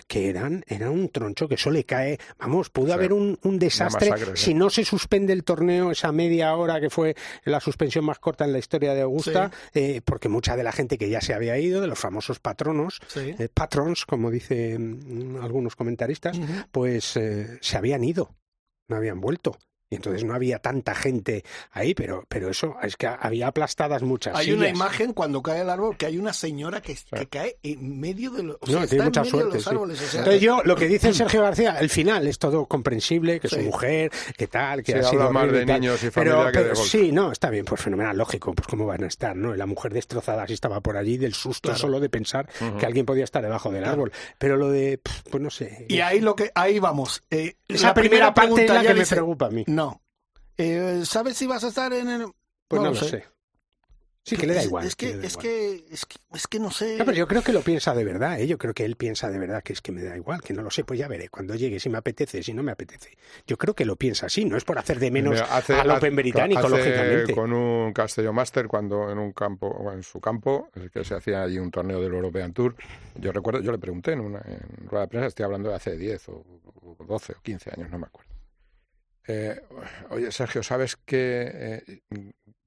S2: que eran, eran un troncho que eso le cae. Vamos, pudo haber un, un desastre
S3: masacre, sí.
S2: si no se suspende el torneo, esa media hora que fue la suspensión más corta en la historia de Augusta, eh, porque mucha de la gente que ya se había ido, de los famosos patronos,
S1: Sí.
S2: eh, patrons, como dicen algunos comentaristas, pues eh, se habían ido, no habían vuelto. Y entonces no había tanta gente ahí, pero, pero eso es que había aplastadas muchas
S1: Hay una imagen cuando cae el árbol que hay una señora que, que cae en medio de los, o sea,
S2: No,
S1: está
S2: tiene
S1: en
S2: mucha
S1: medio de
S2: suerte. sí.
S1: árboles. o sea,
S2: Entonces yo, lo que dice Sergio García, el final es todo comprensible, que
S1: Sí.
S2: su mujer, que tal, que
S3: Sí,
S2: ha sido
S3: más de
S2: y tal.
S3: niños y
S2: pero,
S3: familia que
S2: pero
S3: golf.
S2: sí, no, está bien, pues fenomenal, lógico, pues cómo van a estar, ¿no? La mujer destrozada si estaba por allí del susto
S1: Claro.
S2: solo de pensar que alguien podía estar debajo del árbol. Pero lo de, pues no sé.
S1: Y ahí lo que ahí vamos. Eh,
S2: Esa
S1: la
S2: primera, parte es
S1: pregunta
S2: la
S1: ya
S2: que me preocupa a mí.
S1: No. Eh, ¿Sabes si vas a estar en el...?
S2: Pues no,
S1: lo
S2: lo sé.
S1: sé.
S2: Sí, que le da igual.
S1: Es
S2: que
S1: que, es,
S2: igual.
S1: que, es que es que no sé.
S2: No, pero yo creo que lo piensa de verdad, ¿eh? Yo creo que él piensa de verdad que es que me da igual, que no lo sé, pues ya veré cuando llegue, si me apetece, si no me apetece. Yo creo que lo piensa así, no es por hacer de menos
S3: hace-
S2: al Open británico,
S3: hace
S2: lógicamente.
S3: Con un Castello Master, cuando en un campo, o en su campo, el que se hacía allí un torneo del European Tour, yo recuerdo, yo le pregunté en una en rueda de prensa, estoy hablando de hace 10 o, o 12 o 15 años, no me acuerdo. Eh, oye, Sergio, ¿sabes que eh,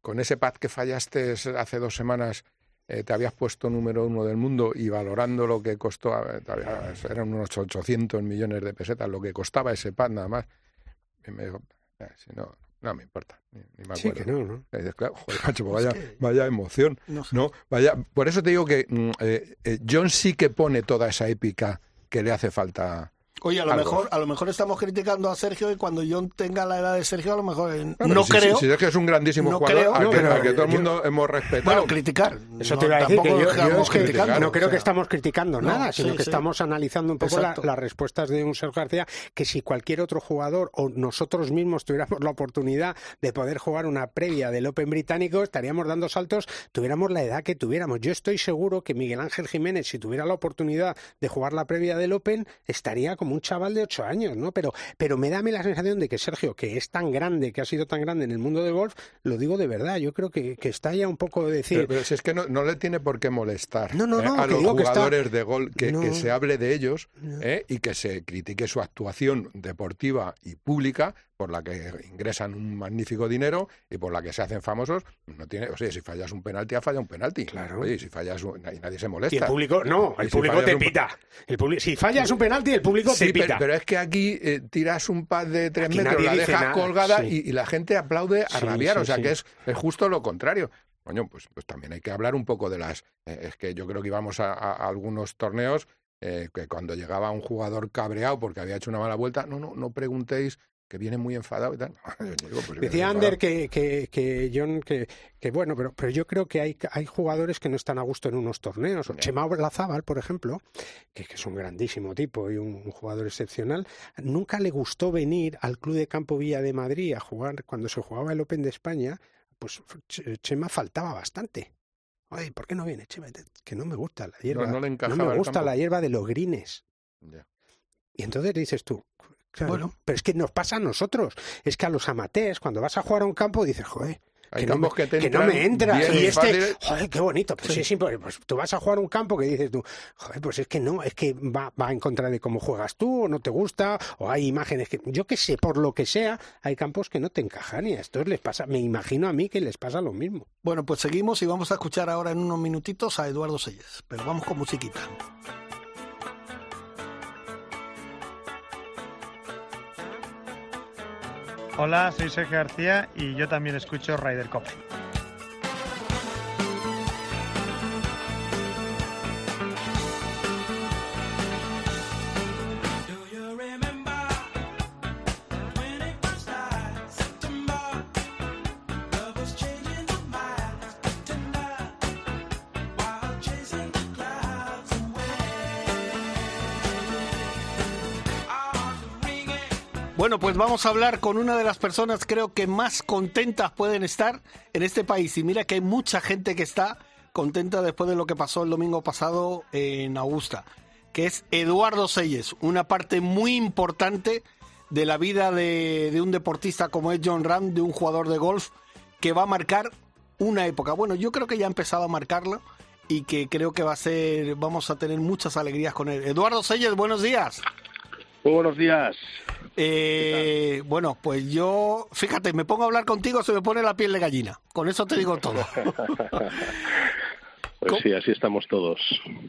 S3: con ese pad que fallaste hace dos semanas eh, te habías puesto número uno del mundo y valorando lo que costó, todavía eran unos 800 millones de pesetas, lo que costaba ese pad nada más? Y me dijo, "Eh, si no, no me importa, ni, ni me
S2: Sí,
S3: acuerdo.
S2: que no, ¿no?
S3: Y dices, claro, joder, macho, pues vaya, emoción.
S1: No.
S3: No, vaya, por eso te digo que mm, eh, John sí que pone toda esa épica que le hace falta.
S1: Oye, a lo
S3: algo.
S1: mejor a lo mejor estamos criticando a Sergio y cuando yo tenga la edad de Sergio a lo mejor eh, no
S3: si,
S1: creo.
S3: Si, si es que es un grandísimo
S1: no
S3: jugador
S1: creo,
S3: al,
S2: no,
S3: que,
S2: pero
S3: al que todo el
S2: yo-
S3: mundo hemos respetado.
S1: Bueno, criticar.
S2: Eso
S1: No,
S2: te iba a decir que yo, yo es que no creo
S1: o
S2: que estamos criticando
S1: No,
S2: nada, sino
S1: sí,
S2: que
S1: sí.
S2: estamos analizando un poco la- las respuestas de un Sergio García, que si cualquier otro jugador o nosotros mismos tuviéramos la oportunidad de poder jugar una previa del Open británico, estaríamos dando saltos, tuviéramos la edad que tuviéramos. Yo estoy seguro que Miguel Ángel Jiménez, si tuviera la oportunidad de jugar la previa del Open, estaría como un chaval de ocho años, ¿no? Pero, pero me da la sensación de que Sergio, que es tan grande, que ha sido tan grande en el mundo del golf, lo digo de verdad, yo creo que, que está ya un poco de decir,
S3: Pero, pero si es que no, no le tiene por qué molestar
S2: No, no,
S3: eh, a los
S2: digo que está-
S3: jugadores de gol que, se hable de ellos eh, y que se critique su actuación deportiva y pública por la que ingresan un magnífico dinero y por la que se hacen famosos. No tiene, o sea, si fallas un penalti, ha fallado un penalti.
S2: Claro.
S3: Oye, y si fallas un, y nadie se molesta.
S2: Y el público, no, el
S3: si
S2: público te
S3: un-
S2: pita. El publi- si fallas un penalti, el público
S3: Sí,
S2: te pita.
S3: pero es que aquí eh, tiras un pad de tres
S2: Aquí
S3: metros, la dejas
S2: nada,
S3: colgada
S2: sí.
S3: y, y la gente aplaude a
S2: Sí,
S3: rabiar. o sea que es, es justo lo contrario. Coño, pues, pues también hay que hablar un poco de las. eh, es que yo creo que íbamos a, a- a algunos torneos eh, que cuando llegaba un jugador cabreado porque había hecho una mala vuelta, no, no, no preguntéis que viene muy enfadado y tal. Pues,
S2: Decía Ander que, que, que John, que, que bueno, pero, pero yo creo que hay, hay jugadores que no están a gusto en unos torneos. Chema Lazábal, por ejemplo, que, que es un grandísimo tipo y un, un jugador excepcional, nunca le gustó venir al Club de Campo Villa de Madrid a jugar cuando se jugaba el Open de España. Pues Ch- Chema faltaba bastante. Oye, ¿por qué no viene Chema? Que no me gusta la hierba.
S3: no le
S2: no me gusta la hierba de los grines. Y entonces dices tú, claro,
S1: Bueno.
S2: pero es que nos pasa a nosotros. Es que a los amateurs, cuando vas a jugar a un campo, dices, joder, que, no me,
S3: que te
S2: que no me
S3: entran
S2: entra.
S3: bien
S2: Y este, joder, qué bonito. Pues sí, sí, pues, pues tú vas a jugar un campo que dices tú, joder, pues es que no, es que va, va en contra de cómo juegas tú, o no te gusta, o hay imágenes que, yo qué sé, por lo que sea, hay campos que no te encajan y a estos les pasa, me imagino a mí que les pasa lo mismo.
S1: Bueno, pues seguimos y vamos a escuchar ahora en unos minutitos a Eduardo Selles. Pero vamos con musiquita.
S10: Hola, soy Sergio García y yo también escucho Ryder Cup.
S1: Bueno, pues vamos a hablar con una de las personas creo que más contentas pueden estar en este país. Y mira que hay mucha gente que está contenta después de lo que pasó el domingo pasado en Augusta, que es Eduardo Selles, una parte muy importante de la vida de, un deportista como es John Ram, de un jugador de golf, que va a marcar una época. Bueno, yo creo que ya ha empezado a marcarlo y que creo que va a ser, vamos a tener muchas alegrías con él. Eduardo Selles, buenos días.
S11: Muy buenos días.
S1: Eh, bueno, pues yo, fíjate, me pongo a hablar contigo, se me pone la piel de gallina. Con eso te digo todo.
S11: Pues sí, así estamos todos.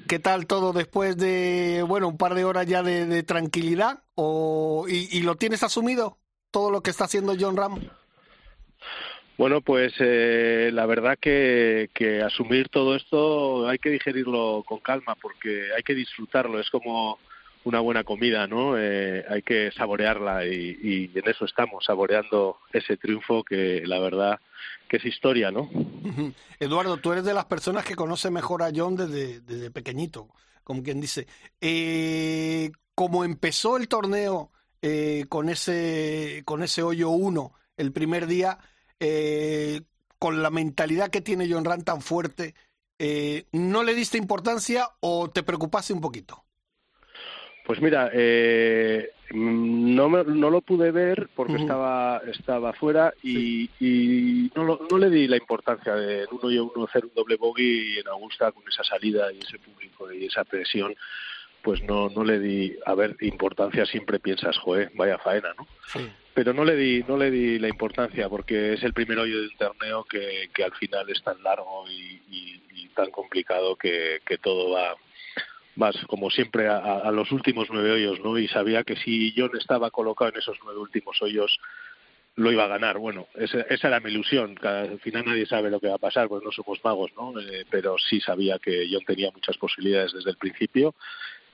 S1: ¿Qué tal todo después de, bueno, un par de horas ya de, de tranquilidad? O, y, y, lo tienes asumido? ¿Todo lo que está haciendo John Ram?
S11: Bueno, pues eh, la verdad que, que asumir todo esto hay que digerirlo con calma porque hay que disfrutarlo. Es como una buena comida, ¿no? Eh, hay que saborearla y, y, en eso estamos, saboreando ese triunfo que la verdad que es historia, ¿no?
S1: Eduardo, tú eres de las personas que conoce mejor a John desde, desde pequeñito, como quien dice. Eh, como empezó el torneo eh, con ese con ese hoyo 1 el primer día, eh, con la mentalidad que tiene John Rand tan fuerte, ¿no le diste importancia o te preocupaste un poquito?
S11: Pues mira, eh, no, me, no lo pude ver porque uh -huh. estaba estaba fuera y, sí. y no, lo, no, le di la importancia de en uno y uno hacer un doble bogey en Augusta con esa salida y ese público y esa presión. Pues no no le di, a ver, importancia siempre piensas, joder, vaya faena, ¿no? Sí. Pero no le di no le di la importancia porque es el primer hoyo del torneo que, que al final es tan largo y, y, y tan complicado que, que todo va vas como siempre a, a, los últimos nueve hoyos, ¿no? Y sabía que si John estaba colocado en esos nueve últimos hoyos, lo iba a ganar. Bueno, esa, esa era mi ilusión. Al final nadie sabe lo que va a pasar, pues no somos magos, ¿no? Eh, pero sí sabía que John tenía muchas posibilidades desde el principio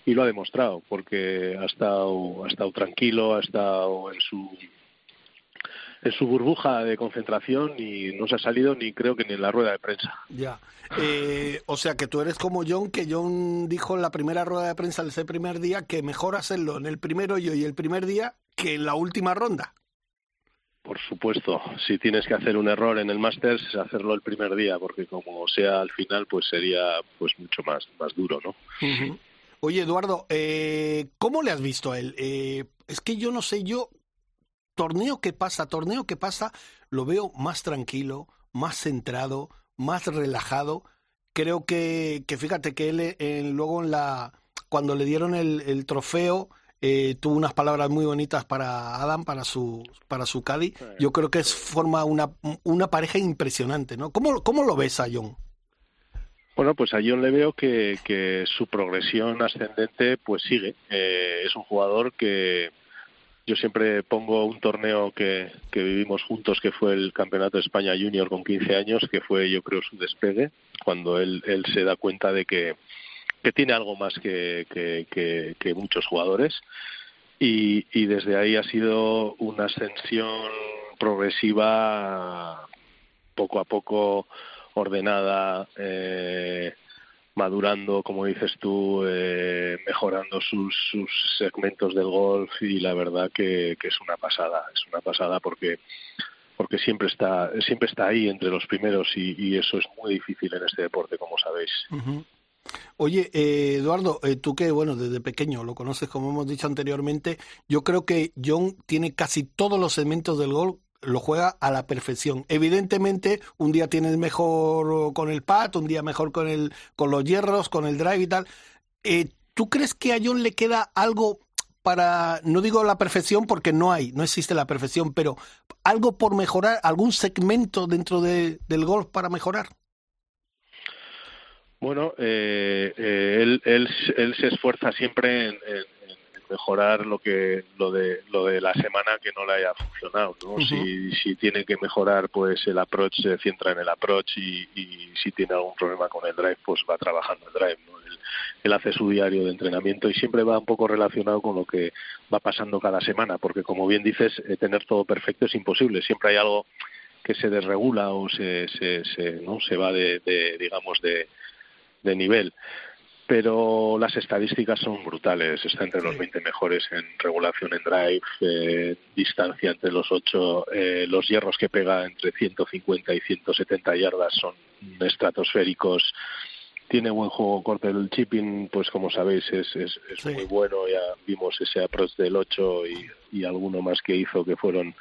S11: y lo ha demostrado, porque ha estado, ha estado tranquilo, ha estado en su en su burbuja de concentración y no se ha salido ni creo que ni en la rueda de prensa.
S1: Ya. Eh, o sea que tú eres como John, que John dijo en la primera rueda de prensa de ese primer día que mejor hacerlo en el primer hoyo y el primer día que en la última ronda.
S11: Por supuesto, si tienes que hacer un error en el Masters, hacerlo el primer día, porque como sea al final, pues sería pues mucho más, más duro, ¿no?
S1: Uh -huh. Oye, Eduardo, eh, ¿cómo le has visto a él? Eh, es que yo no sé, yo torneo que pasa, torneo que pasa, lo veo más tranquilo, más centrado, más relajado. Creo que, que fíjate que él eh, luego en la cuando le dieron el, el trofeo eh, tuvo unas palabras muy bonitas para Adam, para su para su Caddy. Yo creo que es forma una una pareja impresionante, ¿no? ¿Cómo, cómo lo ves a John?
S11: Bueno, pues a John le veo que, que su progresión ascendente pues sigue. Eh, es un jugador que yo siempre pongo un torneo que, que vivimos juntos, que fue el Campeonato de España Junior con 15 años, que fue yo creo su despegue, cuando él, él se da cuenta de que, que tiene algo más que, que, que, muchos jugadores. Y, y desde ahí ha sido una ascensión progresiva, poco a poco ordenada, eh, madurando, como dices tú, eh, mejorando sus, sus segmentos del golf y la verdad que, que, es una pasada, es una pasada porque porque siempre está siempre está ahí entre los primeros y, eso es muy difícil en este deporte, como sabéis.
S1: Oye, eh, Eduardo, eh, tú que, bueno, desde pequeño lo conoces, como hemos dicho anteriormente, yo creo que John tiene casi todos los segmentos del golf lo juega a la perfección. Evidentemente, un día tienes mejor con el pad, un día mejor con el con los hierros, con el drive y tal. Eh, ¿Tú crees que a John le queda algo para, no digo la perfección porque no hay, no existe la perfección, pero algo por mejorar, algún segmento dentro de, del golf para mejorar?
S11: Bueno, eh, eh, él, él, él, se esfuerza siempre en, en, mejorar lo que lo de lo de la semana que no le haya funcionado ¿no? si, si tiene que mejorar pues el approach se centra en el approach y, y, si tiene algún problema con el drive pues va trabajando el drive ¿no? él, él, hace su diario de entrenamiento y siempre va un poco relacionado con lo que va pasando cada semana porque como bien dices eh, tener todo perfecto es imposible siempre hay algo que se desregula o se se, se no se va de, de digamos de de nivel. Pero las estadísticas son brutales. Está entre los 20 mejores en regulación en drive, eh, distancia entre los 8. Eh, los hierros que pega entre 150 y 170 yardas son estratosféricos. Tiene buen juego corto. El chipping, pues como sabéis, es, es, es sí. muy bueno. Ya vimos ese approach del 8 y, y alguno más que hizo que fueron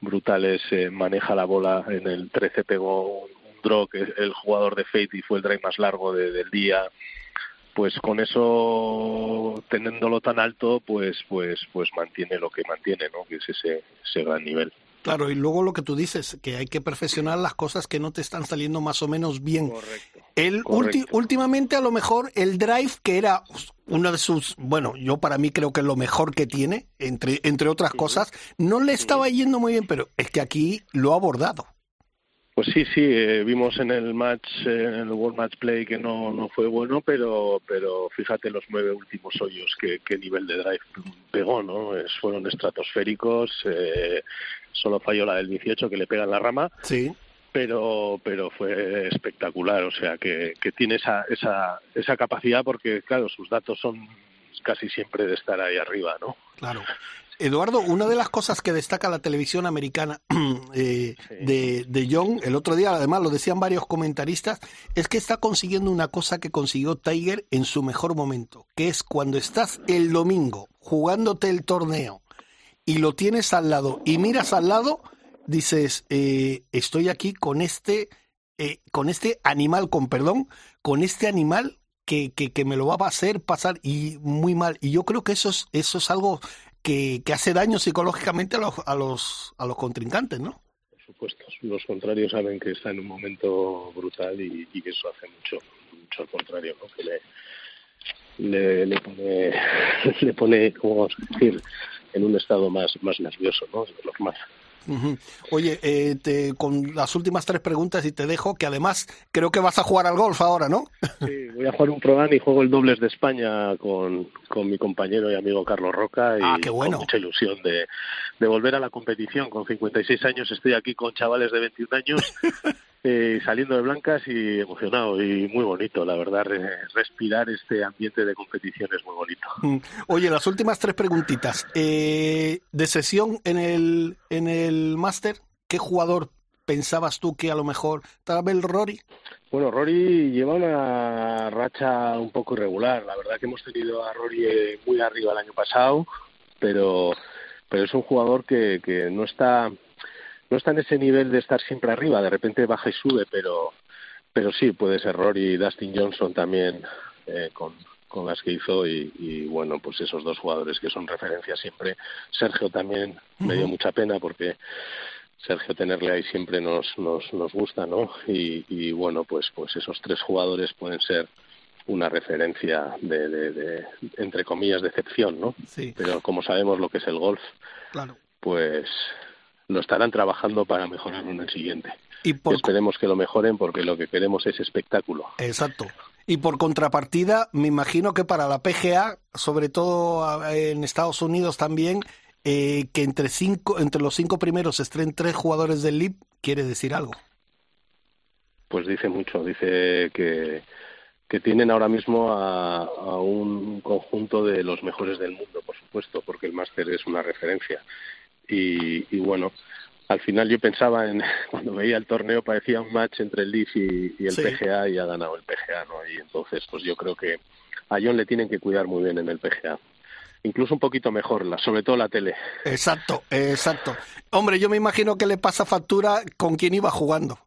S11: brutales. Eh, maneja la bola. En el 13 pegó un draw, que es el jugador de Fate y fue el drive más largo de, del día pues con eso teniéndolo tan alto pues pues pues mantiene lo que mantiene no que es ese ese gran nivel
S1: Claro, y luego lo que tú dices, que hay que perfeccionar las cosas que no te están saliendo más o menos bien.
S11: Correcto.
S1: El
S11: Correcto.
S1: últimamente a lo mejor el drive que era uno de sus, bueno, yo para mí creo que es lo mejor que tiene, entre, entre otras cosas, no le estaba yendo muy bien, pero es que aquí lo ha abordado.
S11: Pues sí, sí, eh, vimos en el match, eh, en el World Match Play que no, no fue bueno, pero, pero fíjate los nueve últimos hoyos, qué, qué nivel de drive pegó, ¿no? Es, fueron estratosféricos, eh, solo falló la del 18 que le pega en la rama.
S1: Sí.
S11: Pero, pero fue espectacular, o sea que, que tiene esa, esa, esa capacidad porque, claro, sus datos son casi siempre de estar ahí arriba, ¿no?
S1: Claro. Eduardo, una de las cosas que destaca la televisión americana eh, sí. de, de John, el otro día además lo decían varios comentaristas, es que está consiguiendo una cosa que consiguió Tiger en su mejor momento, que es cuando estás el domingo jugándote el torneo y lo tienes al lado y miras al lado, dices, eh, estoy aquí con este, eh, con este animal, con perdón, con este animal que, que, que, me lo va a hacer pasar y muy mal. Y yo creo que eso es, eso es algo que, que hace daño psicológicamente a los, a los, a los contrincantes, ¿no?
S11: Por supuesto, los contrarios saben que está en un momento brutal y, que eso hace mucho, mucho al contrario, ¿no? Que le, le, le pone, le pone, ¿cómo vamos a decir?, en un estado más, más nervioso, ¿no? Es normal.
S1: Uh -huh. Oye, eh, te, con las últimas tres preguntas y te dejo, que además creo que vas a jugar al golf ahora, ¿no?
S11: Sí, voy a jugar un Prodan y juego el dobles de España con, con mi compañero y amigo Carlos Roca y
S1: ah, qué bueno.
S11: con mucha ilusión de, de volver a la competición. Con 56 años estoy aquí con chavales de 21 años eh, saliendo de blancas y emocionado y muy bonito, la verdad, respirar este ambiente de competición es muy bonito.
S1: Mm. Oye, las últimas tres preguntitas. Eh, de sesión en el, en el máster, ¿qué jugador pensabas tú que a lo mejor tal vez Rory?
S11: Bueno, Rory lleva una racha un poco irregular. La verdad que hemos tenido a Rory eh, muy arriba el año pasado, pero, pero es un jugador que, que no está no está en ese nivel de estar siempre arriba, de repente baja y sube, pero pero sí puede ser Rory y Dustin Johnson también eh, con, con las que hizo y, y, bueno, pues esos dos jugadores que son referencias siempre. Sergio también uh -huh. me dio mucha pena porque Sergio tenerle ahí siempre nos nos, nos gusta, ¿no? Y, y bueno, pues pues esos tres jugadores pueden ser una referencia de, de, de entre comillas de excepción, ¿no?
S1: Sí.
S11: Pero como sabemos lo que es el golf,
S1: claro.
S11: pues lo estarán trabajando para mejorarlo en el siguiente.
S1: Y por...
S11: Esperemos que lo mejoren porque lo que queremos es espectáculo.
S1: Exacto. Y por contrapartida, me imagino que para la PGA, sobre todo en Estados Unidos también, eh, que entre cinco, entre los cinco primeros estén tres jugadores del LIB, quiere decir algo.
S11: Pues dice mucho, dice que, que tienen ahora mismo a, a, un conjunto de los mejores del mundo, por supuesto, porque el máster es una referencia. Y, y, bueno, al final yo pensaba en cuando veía el torneo parecía un match entre el Leaf y, y el sí. PGA y ha ganado el PGA, ¿no? Y entonces pues yo creo que a John le tienen que cuidar muy bien en el PGA. incluso un poquito mejor, la, sobre todo la tele.
S1: Exacto, exacto. Hombre, yo me imagino que le pasa factura con quien iba jugando.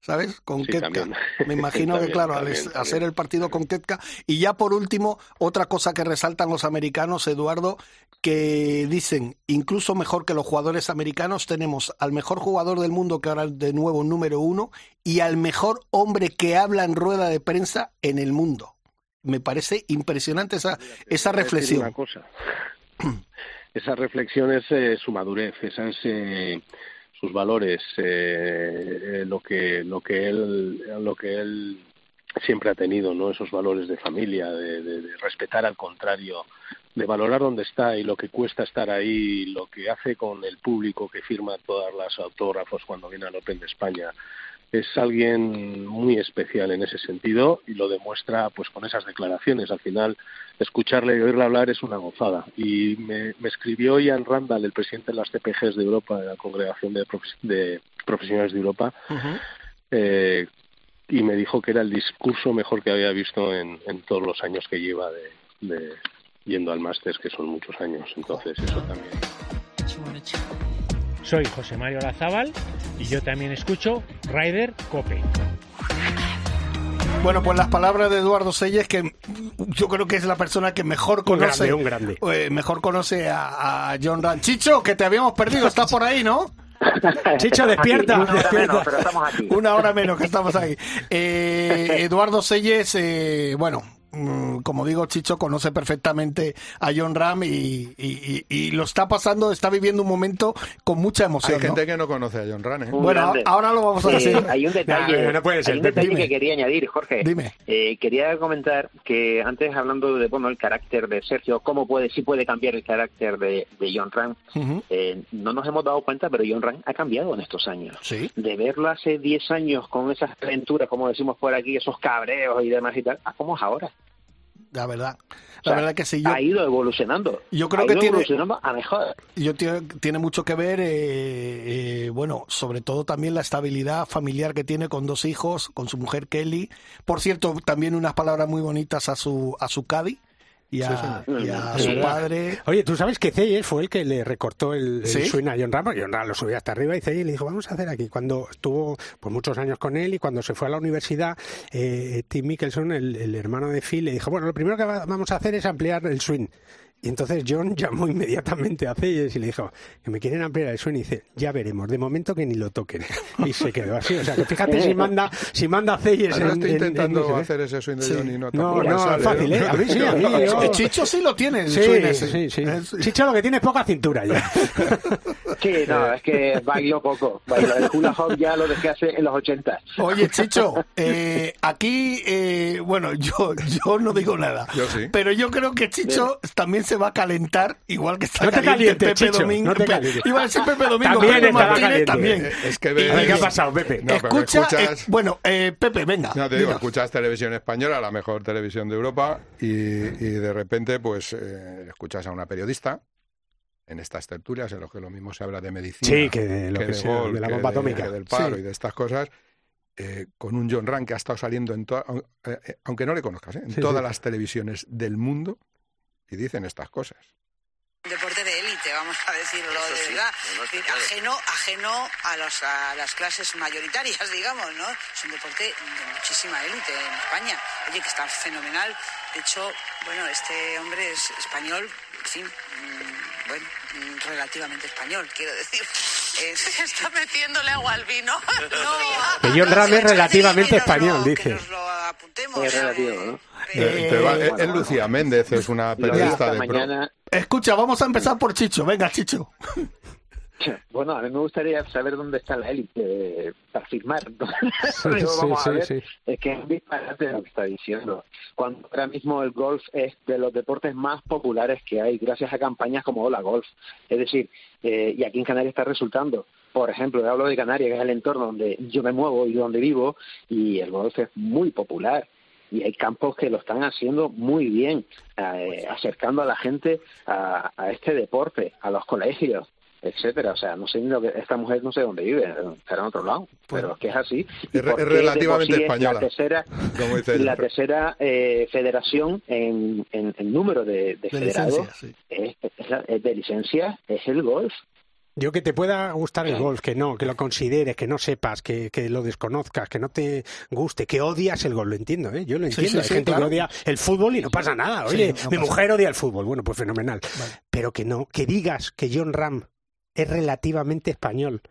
S1: ¿Sabes? Con
S11: Sí,
S1: Ketka.
S11: también.
S1: Me imagino que,
S11: También,
S1: claro, al
S11: también,
S1: hacer el partido con Ketka. Y ya por último, otra cosa que resaltan los americanos, Eduardo, que dicen, incluso mejor que los jugadores americanos, tenemos al mejor jugador del mundo, que ahora es de nuevo número uno, y al mejor hombre que habla en rueda de prensa en el mundo. Me parece impresionante esa, esa reflexión.
S11: Una cosa. Esa reflexión es eh, su madurez, esa es eh, sus valores, eh, eh, lo que lo que él lo que él siempre ha tenido, ¿no? Esos valores de familia, de, de- de respetar al contrario, de valorar dónde está y lo que cuesta estar ahí, lo que hace con el público que firma todas las autógrafos cuando viene al Open de España. Es alguien muy especial en ese sentido y lo demuestra pues con esas declaraciones. Al final, escucharle y oírle hablar es una gozada. Y me, me escribió Ian Randall, el presidente de las CPGs de Europa, de la Congregación de, Profes- de Profesionales de Europa, eh, y me dijo que era el discurso mejor que había visto en, en todos los años que lleva de, de yendo al máster, que son muchos años. Entonces, eso también.
S12: Soy José Mario Lazábal y yo también escucho Ryder Cope.
S1: Bueno, pues las palabras de Eduardo Selles, que yo creo que es la persona que mejor
S2: Un
S1: conoce,
S2: grande, un grande.
S1: eh, mejor conoce a, a John Rand. Chicho, que te habíamos perdido, estás por ahí, ¿no?
S2: Chicho, despierta.
S13: Una hora
S2: despierta.
S13: menos, pero estamos aquí.
S1: Una hora menos que estamos ahí. Eh, Eduardo Selles, eh, bueno, como digo, Chicho conoce perfectamente a John Ram y, y- y- y lo está pasando, está viviendo un momento con mucha emoción.
S3: Hay
S1: ¿no?
S3: gente que no conoce a John Rane. ¿eh?
S1: Bueno,
S5: grande.
S1: ahora lo vamos a
S5: Eh,
S1: decir.
S5: hay un detalle,
S2: No, no puede ser,
S5: hay un detalle
S1: Dime.
S5: que quería añadir, Jorge.
S1: Dime.
S5: Eh, quería comentar que antes hablando de bueno el carácter de Sergio, cómo puede si puede cambiar el carácter de, de John Ram, eh, no nos hemos dado cuenta, pero John Ram ha cambiado en estos años.
S1: Sí.
S5: De verlo hace 10 años con esas aventuras, como decimos por aquí, esos cabreos y demás y tal, a cómo es ahora.
S1: La verdad.
S5: O
S1: La
S5: sea,
S1: verdad que sí. Yo,
S5: ha ido evolucionando.
S1: yo creo
S5: ha
S1: que
S5: ido
S1: tiene-
S5: evolucionando a mejor.
S1: yo tiene, tiene mucho que ver, eh, eh, bueno, sobre todo también la estabilidad familiar que tiene con dos hijos, con su mujer Kelly. Por cierto, también unas palabras muy bonitas a su a su Cadi y a, y su padre.
S2: Oye, ¿tú sabes que Ceyes fue el que le recortó el, el
S1: ¿Sí?
S2: swing a John Ram? Porque John Ram lo subió hasta arriba y Ceyes le dijo, vamos a hacer aquí. Cuando estuvo pues, muchos años con él y cuando se fue a la universidad, eh, Tim Mickelson, el, el hermano de Phil, le dijo, bueno, lo primero que va- vamos a hacer es ampliar el swing. Y entonces John llamó inmediatamente a Ceyes y le dijo que me quieren ampliar el swing y dice, ya veremos, de momento que ni lo toquen. Y se quedó así. O sea, que fíjate si manda, si manda a Ceyes en-
S3: estoy
S2: en- en-
S3: intentando
S2: en-
S3: hacer ese swing de
S1: Sí.
S3: John y no
S2: No, no,
S3: sale,
S2: es fácil, ¿eh? A mí sí, a mí yo-
S1: Eh, Chicho sí lo tiene, el
S2: Sí,
S1: swing ese.
S2: sí, Chicho lo que tiene es poca cintura ya.
S5: Sí, no, es que bailó poco. Bailó. El hula hop ya lo dejé hace en los 80.
S1: Oye, Chicho, eh, aquí, eh, bueno, yo, yo no digo nada.
S3: Yo sí.
S1: Pero yo creo que Chicho también se va a calentar, igual que está
S2: No te
S1: caliente
S2: calientes,
S1: Pepe
S2: Chicho,
S1: Domingo.
S2: no te
S1: Pe-
S2: calientes.
S1: Iba a decir Pepe Domingo,
S2: También
S1: Pepe Martínez
S2: caliente.
S1: también.
S3: Eh, Es que
S1: Y-
S3: ves-
S2: A ver, ¿Qué ha pasado, Pepe?
S3: No, pero
S1: escucha,
S3: escuchas-
S1: eh, bueno, eh, Pepe, venga.
S3: No, te digo,
S1: dinos.
S3: escuchas televisión española, la mejor televisión de Europa, y, y de repente, pues, eh, escuchas a una periodista en estas tertulias en las que lo mismo se habla de medicina,
S2: Sí, que de lo que
S3: de
S2: sea,
S3: golf,
S2: de la
S3: que
S2: bomba atómica.
S3: del paro
S2: Sí.
S3: y de estas cosas, eh, con un John Rand que ha estado saliendo en toda- eh, eh, aunque no le conozcas, ¿eh? en
S2: Sí,
S3: todas
S2: sí.
S3: las televisiones del mundo, y dicen estas cosas.
S14: deporte de élite, vamos a decirlo de verdad. Es decir, ajeno, ajeno a, los- a las clases mayoritarias, digamos, ¿no? Es un deporte de muchísima élite en España. Oye, que está fenomenal. De hecho, bueno, este hombre es español, en fin, mm, bueno, mm, relativamente español, quiero decir. Se está metiéndole agua al vino. No,
S2: Que John Ram es relativamente español,
S14: que
S2: dice.
S14: nos lo apuntemos.
S5: Es relativo, ¿no?
S3: Eh, pero es- Lucía Méndez, es una
S5: de
S3: periodista de pro.
S5: mañana,
S1: Escucha, vamos a empezar por Chicho. Venga, Chicho.
S5: Bueno, a mí me gustaría saber dónde está la élite eh, para firmar. Pero
S2: Sí,
S5: vamos
S2: sí,
S5: a ver,
S2: sí.
S5: es que es disparate lo que está diciendo. Cuando ahora mismo el golf es de los deportes más populares que hay, gracias a campañas como Hola Golf. Es decir, eh, y aquí en Canarias está resultando. Por ejemplo, hablo de Canarias, que es el entorno donde yo me muevo y donde vivo, y el golf es muy popular. Y hay campos que lo están haciendo muy bien, eh, acercando a la gente a, a este deporte, a los colegios. etcétera. O sea, no sé ni lo que esta mujer no sé dónde vive, estará en otro lado, pero es que es así. Y
S3: Es es relativamente española,
S5: La tercera,
S3: como dice ella.
S5: la tercera eh, federación en, en, en número de, de,
S1: De
S5: federados
S1: sí.
S5: es, es la- es de licencias es el golf.
S2: Yo que te pueda gustar el golf, que no, que lo consideres, que no sepas, que, que lo desconozcas, que no te guste, que odias el golf, lo entiendo, ¿eh? Yo lo entiendo.
S1: sí,
S2: Hay
S1: sí,
S2: gente
S1: claro.
S2: que odia el fútbol y no pasa nada. Oye,
S1: no
S2: mi
S1: pasa
S2: mujer odia el fútbol. Bueno, pues fenomenal. Pero que no, que digas que John Ram es relativamente español.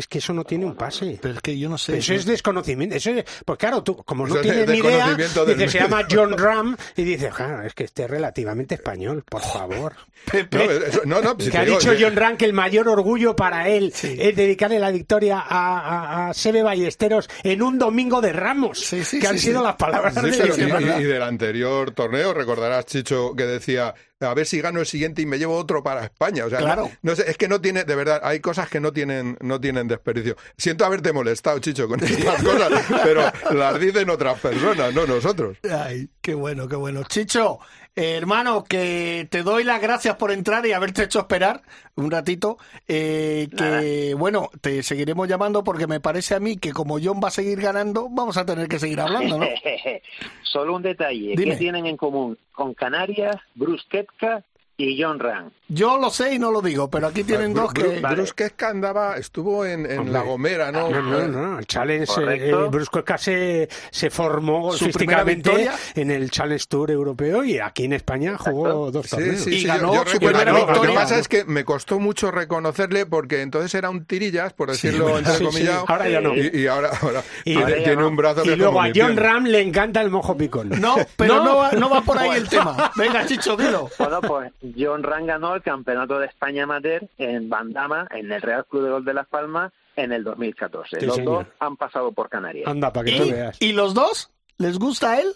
S2: Es que eso no tiene un pase.
S1: Pero es que yo no sé.
S2: Eso es desconocimiento. Eso es, pues claro, tú, como no
S3: Eso
S2: tienes ni idea, dices, se llama John Ram y dices, claro, es que este es relativamente español, por favor.
S3: No, eso- no, no, si
S2: que ha
S3: digo
S2: dicho
S3: que-
S2: John Ram que el mayor orgullo para él es dedicarle la victoria a, a, a Sebe Ballesteros en un domingo de Ramos, que
S1: sí,
S2: han sido
S1: sí.
S2: las palabras
S3: Sí,
S2: de
S3: y, y del anterior torneo, recordarás, Chicho, que decía, a ver si gano el siguiente y me llevo otro para España. O sea,
S1: Claro.
S3: no, no sé, es que no tiene, de verdad, hay cosas que no tienen, no tienen desperdicio. Siento haberte molestado, Chicho, con estas cosas, pero las dicen otras personas, no nosotros.
S1: Ay, qué bueno, qué bueno. Chicho, eh, hermano, que te doy las gracias por entrar y haberte hecho esperar un ratito. Eh, que bueno, te seguiremos llamando porque me parece a mí que como John va a seguir ganando, vamos a tener que seguir hablando, ¿no?
S5: Solo un detalle,
S1: Dime.
S5: ¿qué tienen en común con Canarias, Bruce Koepka y John Ram?
S1: Yo lo sé y no lo digo, pero aquí tienen
S3: Bru-
S1: dos que...
S3: Bru- Bruce Koepka andaba, estuvo en, en
S2: Hombre.
S3: La Gomera, ¿no?
S2: No, no, no, el Challenge, eh, Bruce Koepka se, se formó
S1: Su primera
S2: golfísticamente
S1: victoria.
S2: en el Challenge Tour europeo y aquí en España jugó dos
S3: Sí,
S2: torneos.
S3: sí,
S1: Y
S3: sí,
S1: ganó
S3: yo, yo
S1: su
S3: recuerdo-
S1: primera
S3: lo- Lo que pasa es que me costó mucho reconocerle porque entonces era un tirillas, por decirlo entre
S2: Sí, sí.
S3: comillas.
S2: Ahora ya no.
S3: Y, y ahora, ahora
S2: Y-
S3: tiene,
S5: Ahora
S3: un brazo que
S2: Y luego a John. Ram le encanta el mojo picón.
S1: No, pero
S5: No.
S1: no, va, no va por ahí el tema. Venga, Chicho, dilo.
S5: Bueno, pues John Ram ganó el Campeonato de España Amateur en Bandama, en el Real Club de Golf de Las Palmas, en el 2014.
S2: Sí,
S5: Los
S2: señor.
S5: dos han pasado por Canarias.
S2: Anda, para que tú
S1: ¿Y,
S2: veas.
S1: y los dos? ¿Les gusta a él?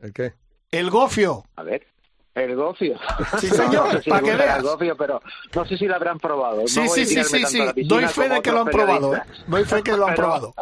S3: ¿El qué?
S1: El gofio.
S5: A ver, el gofio.
S1: Sí, señor,
S5: No sé si
S1: para que veas.
S5: El gofio, pero no sé si lo habrán probado.
S1: Sí,
S5: No voy
S1: sí,
S5: a
S1: sí, sí, sí. Doy fe de que lo han probado. ¿eh? Doy fe que lo han
S5: Pero-
S1: probado.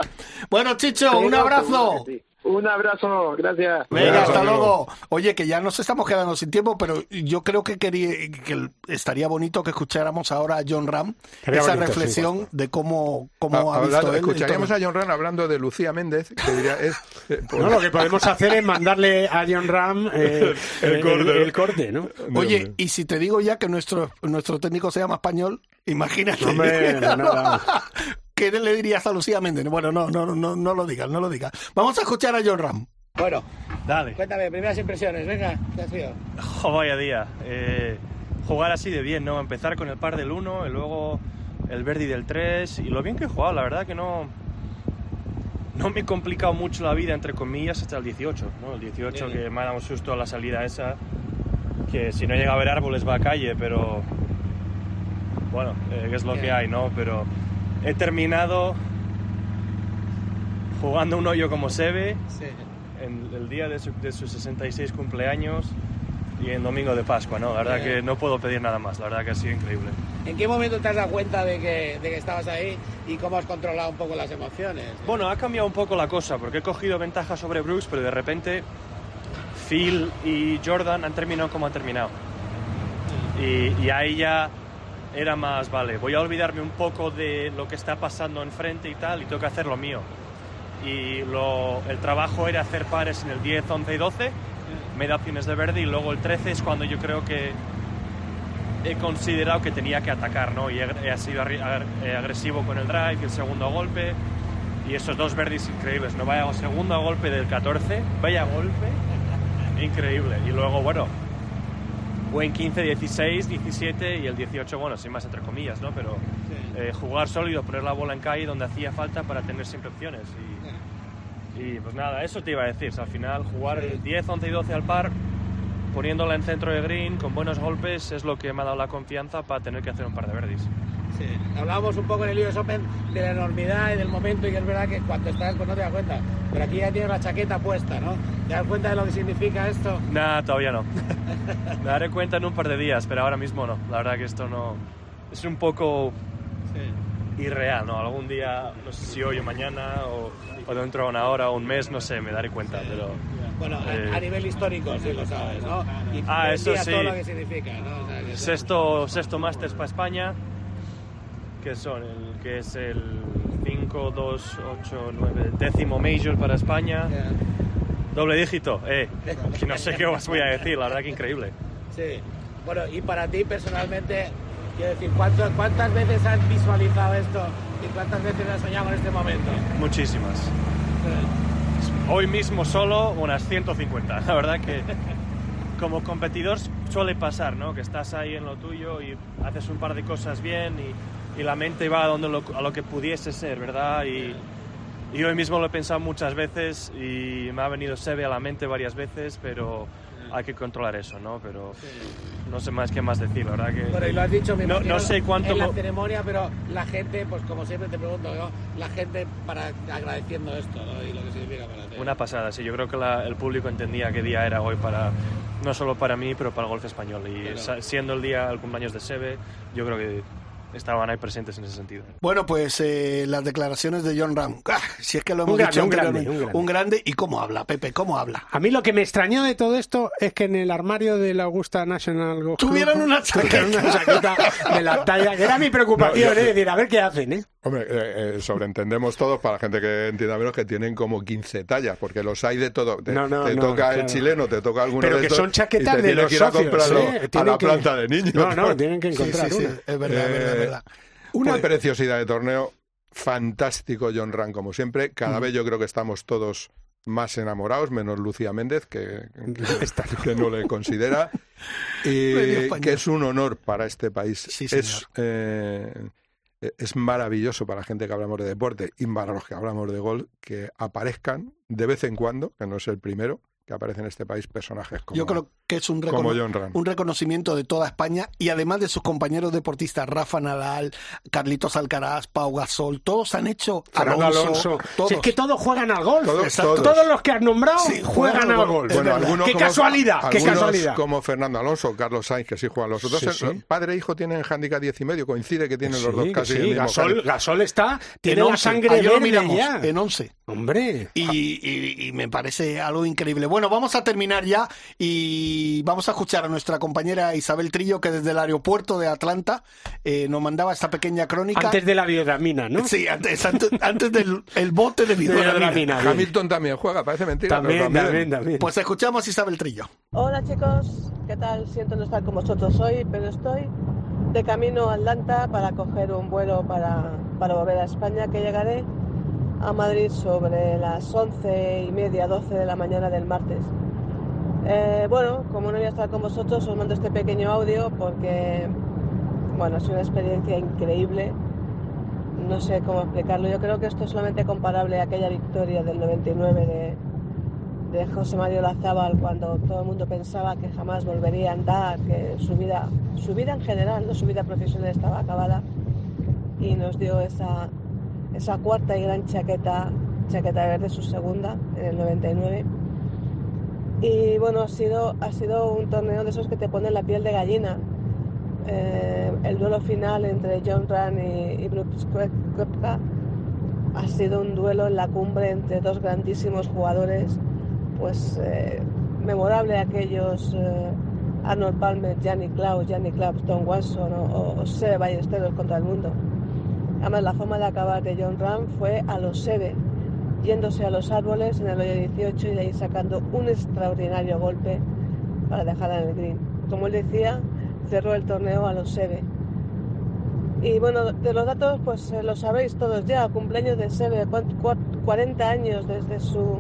S1: Bueno, Chicho, un abrazo.
S5: Sí. Un abrazo, gracias.
S1: Venga, hasta
S3: amigo.
S1: luego. Oye, que ya nos estamos quedando sin tiempo, pero yo creo que, quería, que estaría bonito que escucháramos ahora a John Ram esa
S2: bonito, sí,
S1: reflexión de cómo, cómo
S3: Ah,
S1: ha visto
S3: hablando-
S1: él el
S3: escucharíamos a John Ran hablando de Lucía Méndez, que diría, es... eh, pues-
S2: No, lo que podemos hacer es mandarle a John Ram eh,
S3: El
S2: el,
S3: corte.
S2: el- el corte, ¿no?
S1: Oye, y si te digo ya que nuestro, nuestro técnico se llama español, imagínate.
S2: Hombre, no, nada.
S1: ¿Qué le dirías a Lucía Méndez? Bueno, no, no, no, no lo digas, no lo digas. Vamos a escuchar a John Ram.
S13: Bueno,
S15: Dale.
S13: cuéntame, primeras impresiones, venga, ¿qué has sido?
S15: Jo, vaya día. Eh, jugar así de bien, ¿no? Empezar con el par del 1 y luego el Verdi del 3 y lo bien que he jugado, la verdad que no... No me he complicado mucho la vida, entre comillas, hasta el 18, ¿no? El 18
S13: Bien.
S15: que me ha dado un susto a la salida esa, que si no llega a haber árboles va a calle, pero... Bueno, eh, es lo que hay, ¿no? Pero he terminado jugando un hoyo como Sebe,
S13: Sí.
S15: en el día de su, de sus 66 cumpleaños y en domingo de Pascua, ¿no? La verdad
S13: Bien.
S15: que no puedo pedir nada más, la verdad que ha sido increíble.
S13: ¿En qué momento te has dado cuenta de que, de que estabas ahí y cómo has controlado un poco las emociones?
S15: Bueno, ha cambiado un poco la cosa porque he cogido ventaja sobre Brooks, pero de repente Phil y Jordan han terminado como han terminado. Y, y ahí ya era más, vale, voy a olvidarme un poco de lo que está pasando enfrente y tal y tengo que hacer lo mío. Y lo- el trabajo era hacer pares en el 10, 11 y 12, me da opciones de verde y luego el 13 es cuando yo creo que he considerado que tenía que atacar, ¿no? Y he, he sido eh, agresivo con el drive el segundo golpe. Y esos dos verdes increíbles, ¿no? Vaya segundo golpe del 14, vaya golpe, increíble. Y luego, bueno, buen 15, 16, 17 y el 18, bueno, sin más entre comillas, ¿no? Pero eh, jugar sólido, poner la bola en calle donde hacía falta para tener siempre opciones. Y, y, pues nada, eso te iba a decir. Al final, jugar el 10, 11 y 12 al par, poniéndola en centro de green, con buenos golpes, es lo que me ha dado la confianza para tener que hacer un par de verdes.
S13: Sí. Hablábamos un poco en el US Open de la enormidad y del momento y que es verdad que cuando estás pues no te das cuenta. Pero aquí ya tienes la chaqueta puesta, ¿no? ¿Te das cuenta de lo que significa esto?
S15: Nada, todavía no. Me daré cuenta en un par de días, pero ahora mismo no. La verdad que esto no... Es un poco irreal, ¿no? Algún día, no sé si hoy o mañana o, o dentro de una hora o un mes, no sé, me daré cuenta, pero...
S13: Bueno, a-
S15: eh,
S13: a, nivel histórico, sí lo sabes, ¿no? Y
S15: Ah, eso sí.
S13: todo lo que significa, ¿no? O sea, que-
S15: Sexto, sexto Masters para España, que son el que es el 5, 2, 8, 9, décimo Major para España. Doble dígito, eh. que no sé qué os voy a decir, la verdad que increíble.
S13: Sí. Bueno, y para ti personalmente, quiero decir, ¿cuánto- ¿cuántas veces has visualizado esto y cuántas veces has soñado en este momento?
S15: Muchísimas. Hoy mismo solo unas 150. La verdad que como competidor suele pasar, ¿no? Que estás ahí en lo tuyo y haces un par de cosas bien y, y la mente va a, donde lo, a lo que pudiese ser, ¿verdad? Y, y hoy mismo lo he pensado muchas veces y me ha venido Sebe a la mente varias veces, pero hay que controlar eso, ¿no? Pero no sé más qué más decir, la verdad que...
S13: Bueno, y lo has dicho, me
S15: no, no sé cuánto...
S13: en la ceremonia, pero la gente, pues como siempre te pregunto yo, la gente para agradeciendo esto ¿no? y lo que significa para ti.
S15: Una pasada, sí. Yo creo que la- el público entendía qué día era hoy para, no solo para mí, pero para el golf español. Y
S13: Claro.
S15: siendo el día, el cumpleaños de Sebe, yo creo que estaban ahí presentes en ese sentido.
S1: Bueno, pues eh, las declaraciones de John Ram. Ah, si es que lo hemos
S2: Un grande,
S1: dicho
S2: un grande, un grande.
S1: grande. ¿Y cómo habla, Pepe? ¿Cómo habla?
S2: A mí lo que me extrañó de todo esto es que en el armario de la Augusta National Golf Club
S1: Tuvieron una
S2: chaqueta de la talla, que era mi preocupación,
S3: No, yo-
S2: ¿eh? decir, a ver qué hacen, ¿eh?
S3: Hombre, eh, eh, sobreentendemos todos, para la gente que entienda menos, que tienen como 15 tallas, porque los hay de todo. Te,
S2: No, no,
S3: te
S2: no,
S3: toca el chileno, te toca alguno
S2: Pero
S3: de
S2: que
S3: estos,
S2: son chaquetas
S3: y te
S2: de los
S3: que ir a
S2: socios,
S3: comprarlo
S2: ¿eh?
S3: a la
S2: que-
S3: planta de niños.
S2: No, no, tienen que encontrar
S1: Sí, sí, sí,
S2: una.
S1: es verdad, es verdad,
S3: Eh,
S1: verdad.
S3: Una
S1: Pues-
S3: preciosidad de torneo, fantástico John Ran como siempre. Cada
S1: Mm.
S3: vez yo creo que estamos todos más enamorados, menos Lucía Méndez, que, que, que no le considera. Y que es un honor para este país.
S1: Sí,
S3: es, eh, es maravilloso para la gente que hablamos de deporte y para los que hablamos de gol que aparezcan de vez en cuando, que no es el primero, que aparece en este país personajes como,
S1: Yo creo que es un, recono- un reconocimiento de toda España y además de sus compañeros deportistas, Rafa Nadal, Carlitos Alcaraz, Pau Gasol, todos han hecho
S2: Fernando Alonso.
S1: todos.
S2: Si es que todos juegan al golf.
S3: Todos,
S2: Exacto.
S3: todos.
S2: Todos los que has nombrado
S1: Sí,
S2: juegan,
S1: juegan al golf.
S3: Bueno, algunos
S2: qué
S3: como-
S2: casualidad, qué casualidad.
S3: como Fernando Alonso, Carlos Sainz, que sí juegan los otros.
S2: Sí, sí.
S3: Padre e hijo tienen handicap 10 y medio, coincide que tienen los dos casi
S2: sí,
S3: el mismo
S2: Gasol. Gasol está, tiene
S1: En
S2: la
S1: 11.
S2: sangre
S1: Ayer
S2: verde
S1: miramos,
S2: ya.
S1: en 11.
S2: Hombre.
S1: Y, y- y me parece algo increíble. Bueno, vamos a terminar ya y vamos a escuchar a nuestra compañera Isabel Trillo, que desde el aeropuerto de Atlanta eh, nos mandaba esta pequeña crónica.
S2: Antes de la biodramina, ¿no?
S1: Sí, antes, antes, antes del el bote de
S2: biodramina.
S3: Hamilton también juega, parece mentira.
S2: También,
S3: pero
S2: también, también.
S1: Pues escuchamos a Isabel Trillo.
S16: Hola chicos, ¿qué tal? Siento no estar con vosotros hoy, pero estoy de camino a Atlanta para coger un vuelo para, para volver a España, que llegaré a Madrid sobre las once y media, 12 de la mañana del martes. Eh, bueno, como no voy a estar con vosotros, os mando este pequeño audio porque, bueno, es una experiencia increíble. No sé cómo explicarlo. Yo creo que esto es solamente comparable a aquella victoria del 99 de, José Mario Lazábal cuando todo el mundo pensaba que jamás volvería a andar, que su vida, su vida en general, no su vida profesional estaba acabada y nos dio esa, esa cuarta y gran chaqueta, chaqueta verde, su segunda en el 99. Y bueno, ha sido, ha sido un torneo de esos que te ponen la piel de gallina. Eh, el duelo final entre John Ran y, y Brooks Koepka ha sido un duelo en la cumbre entre dos grandísimos jugadores, pues eh, memorable aquellos eh, Arnold Palmer, Gianni Klaus, Gianni Klaus, Tom Watson o, o Seve Ballesteros contra el mundo. Además, la forma de acabar de John Ram fue a los Seve, yéndose a los árboles en el hoyo 18 y de ahí sacando un extraordinario golpe para dejar en el green. Como él decía, cerró el torneo a los Seve. Y bueno, de los datos, pues eh, lo sabéis todos ya. Cumpleaños de Seve, cuan- cua- 40 años desde su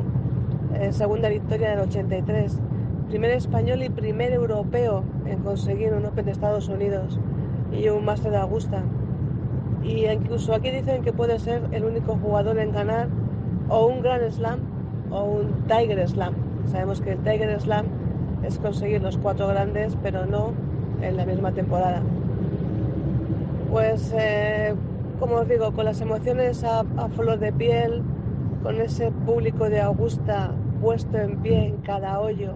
S16: eh, segunda victoria del 83. Primer español y primer europeo en conseguir un Open de Estados Unidos y un Master de Augusta. Y incluso aquí dicen que puede ser el único jugador en ganar o un Grand Slam o un Tiger Slam. Sabemos que el Tiger Slam es conseguir los cuatro grandes, pero no en la misma temporada. Pues, eh, como os digo, con las emociones a, flor de piel, con ese público de Augusta puesto en pie en cada hoyo,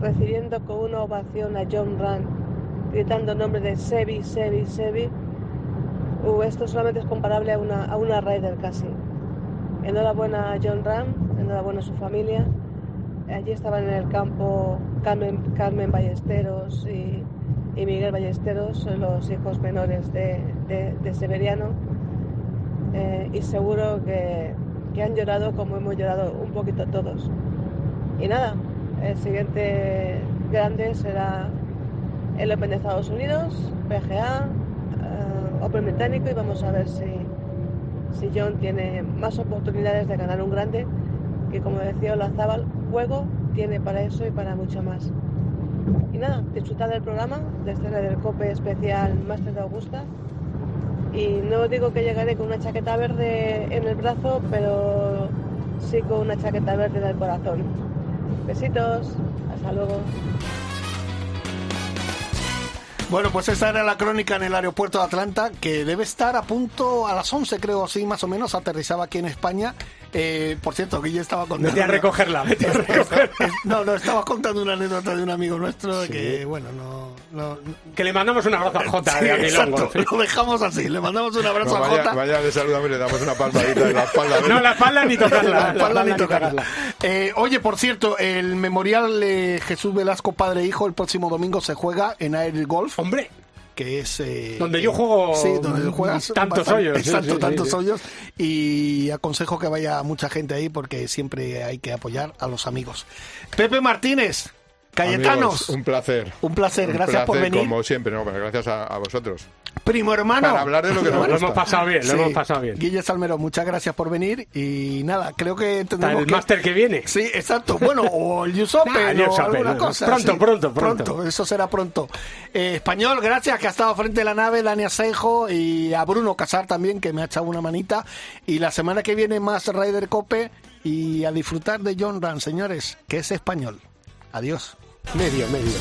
S16: recibiendo con una ovación a John Rand, gritando el nombre de Sebi, Sebi, Sebi. uh, esto solamente es comparable a una, a una Ryder casi. Enhorabuena a John Ram, enhorabuena a su familia. Allí estaban en el campo Carmen, Carmen Ballesteros y, Miguel Ballesteros, los hijos menores de, Severiano. Eh, y seguro que, que han llorado como hemos llorado un poquito todos. Y nada, el siguiente grande será el Open de Estados Unidos, PGA, eh, Open británico y vamos a ver si, si John tiene más oportunidades de ganar un grande, que como decía Olazábal, juego tiene para eso y para mucho más. Y nada, disfrutar del programa, de este del COPE especial Máster de Augusta. Y no digo que llegaré con una chaqueta verde en el brazo, pero sí con una chaqueta verde en el corazón. Besitos, hasta luego.
S1: Bueno, pues esta era la crónica en el aeropuerto de Atlanta, que debe estar a punto, a las 11 creo, así más o menos, aterrizaba aquí en España. Eh, por cierto, Guille estaba contando...
S2: Vete a recogerla, vete a recogerla.
S1: No, no, estaba contando una anécdota de un amigo nuestro de que, bueno, no... no
S2: Que le mandamos un abrazo a Jota
S1: Sí,
S2: de
S1: exacto, lo dejamos así, le mandamos un abrazo
S3: No,
S1: a
S3: vaya,
S1: Jota.
S3: vaya, le saludamos y le damos una palmadita en la espalda.
S2: No, la espalda ni tocarla.
S1: La espalda
S2: la
S1: ni
S2: espalda
S1: tocarla. Eh, oye, por cierto, el memorial eh, Jesús Velasco Padre e Hijo el próximo domingo se juega en Air Golf.
S2: Hombre.
S1: Que es. eh,
S2: Donde yo juego
S1: Sí, donde juegas.
S2: tantos
S1: bastante-
S2: hoyos,
S1: Exacto,
S2: sí,
S1: tantos
S2: sí,
S1: hoyos. Y aconsejo que vaya mucha gente ahí porque siempre hay que apoyar a los amigos. Pepe Martínez, Cayetanos.
S3: Amigos, un placer.
S1: Un placer,
S3: Un
S1: gracias por venir.
S3: Como siempre, no, pero gracias a, a vosotros.
S1: Primo hermano.
S3: Para hablar de lo que nos
S2: Lo hemos pasado bien, lo
S1: Sí.
S2: hemos pasado bien.
S1: Guille Salmero, muchas gracias por venir y nada, creo que
S2: Hasta
S1: tendremos
S2: el
S1: que...
S2: máster que viene.
S1: Sí, exacto. Bueno, o el
S2: Ah,
S1: o alguna
S2: no,
S1: cosa.
S2: pronto,
S1: sí.
S2: pronto, pronto.
S1: Eso será pronto. Eh, español, gracias, que ha estado frente a la nave, Dani Asejo y a Bruno Casar también, que me ha echado una manita. Y la semana que viene más Ryder Cope y a disfrutar de John Ran, señores, que es español. Adiós.
S2: Medio, medio.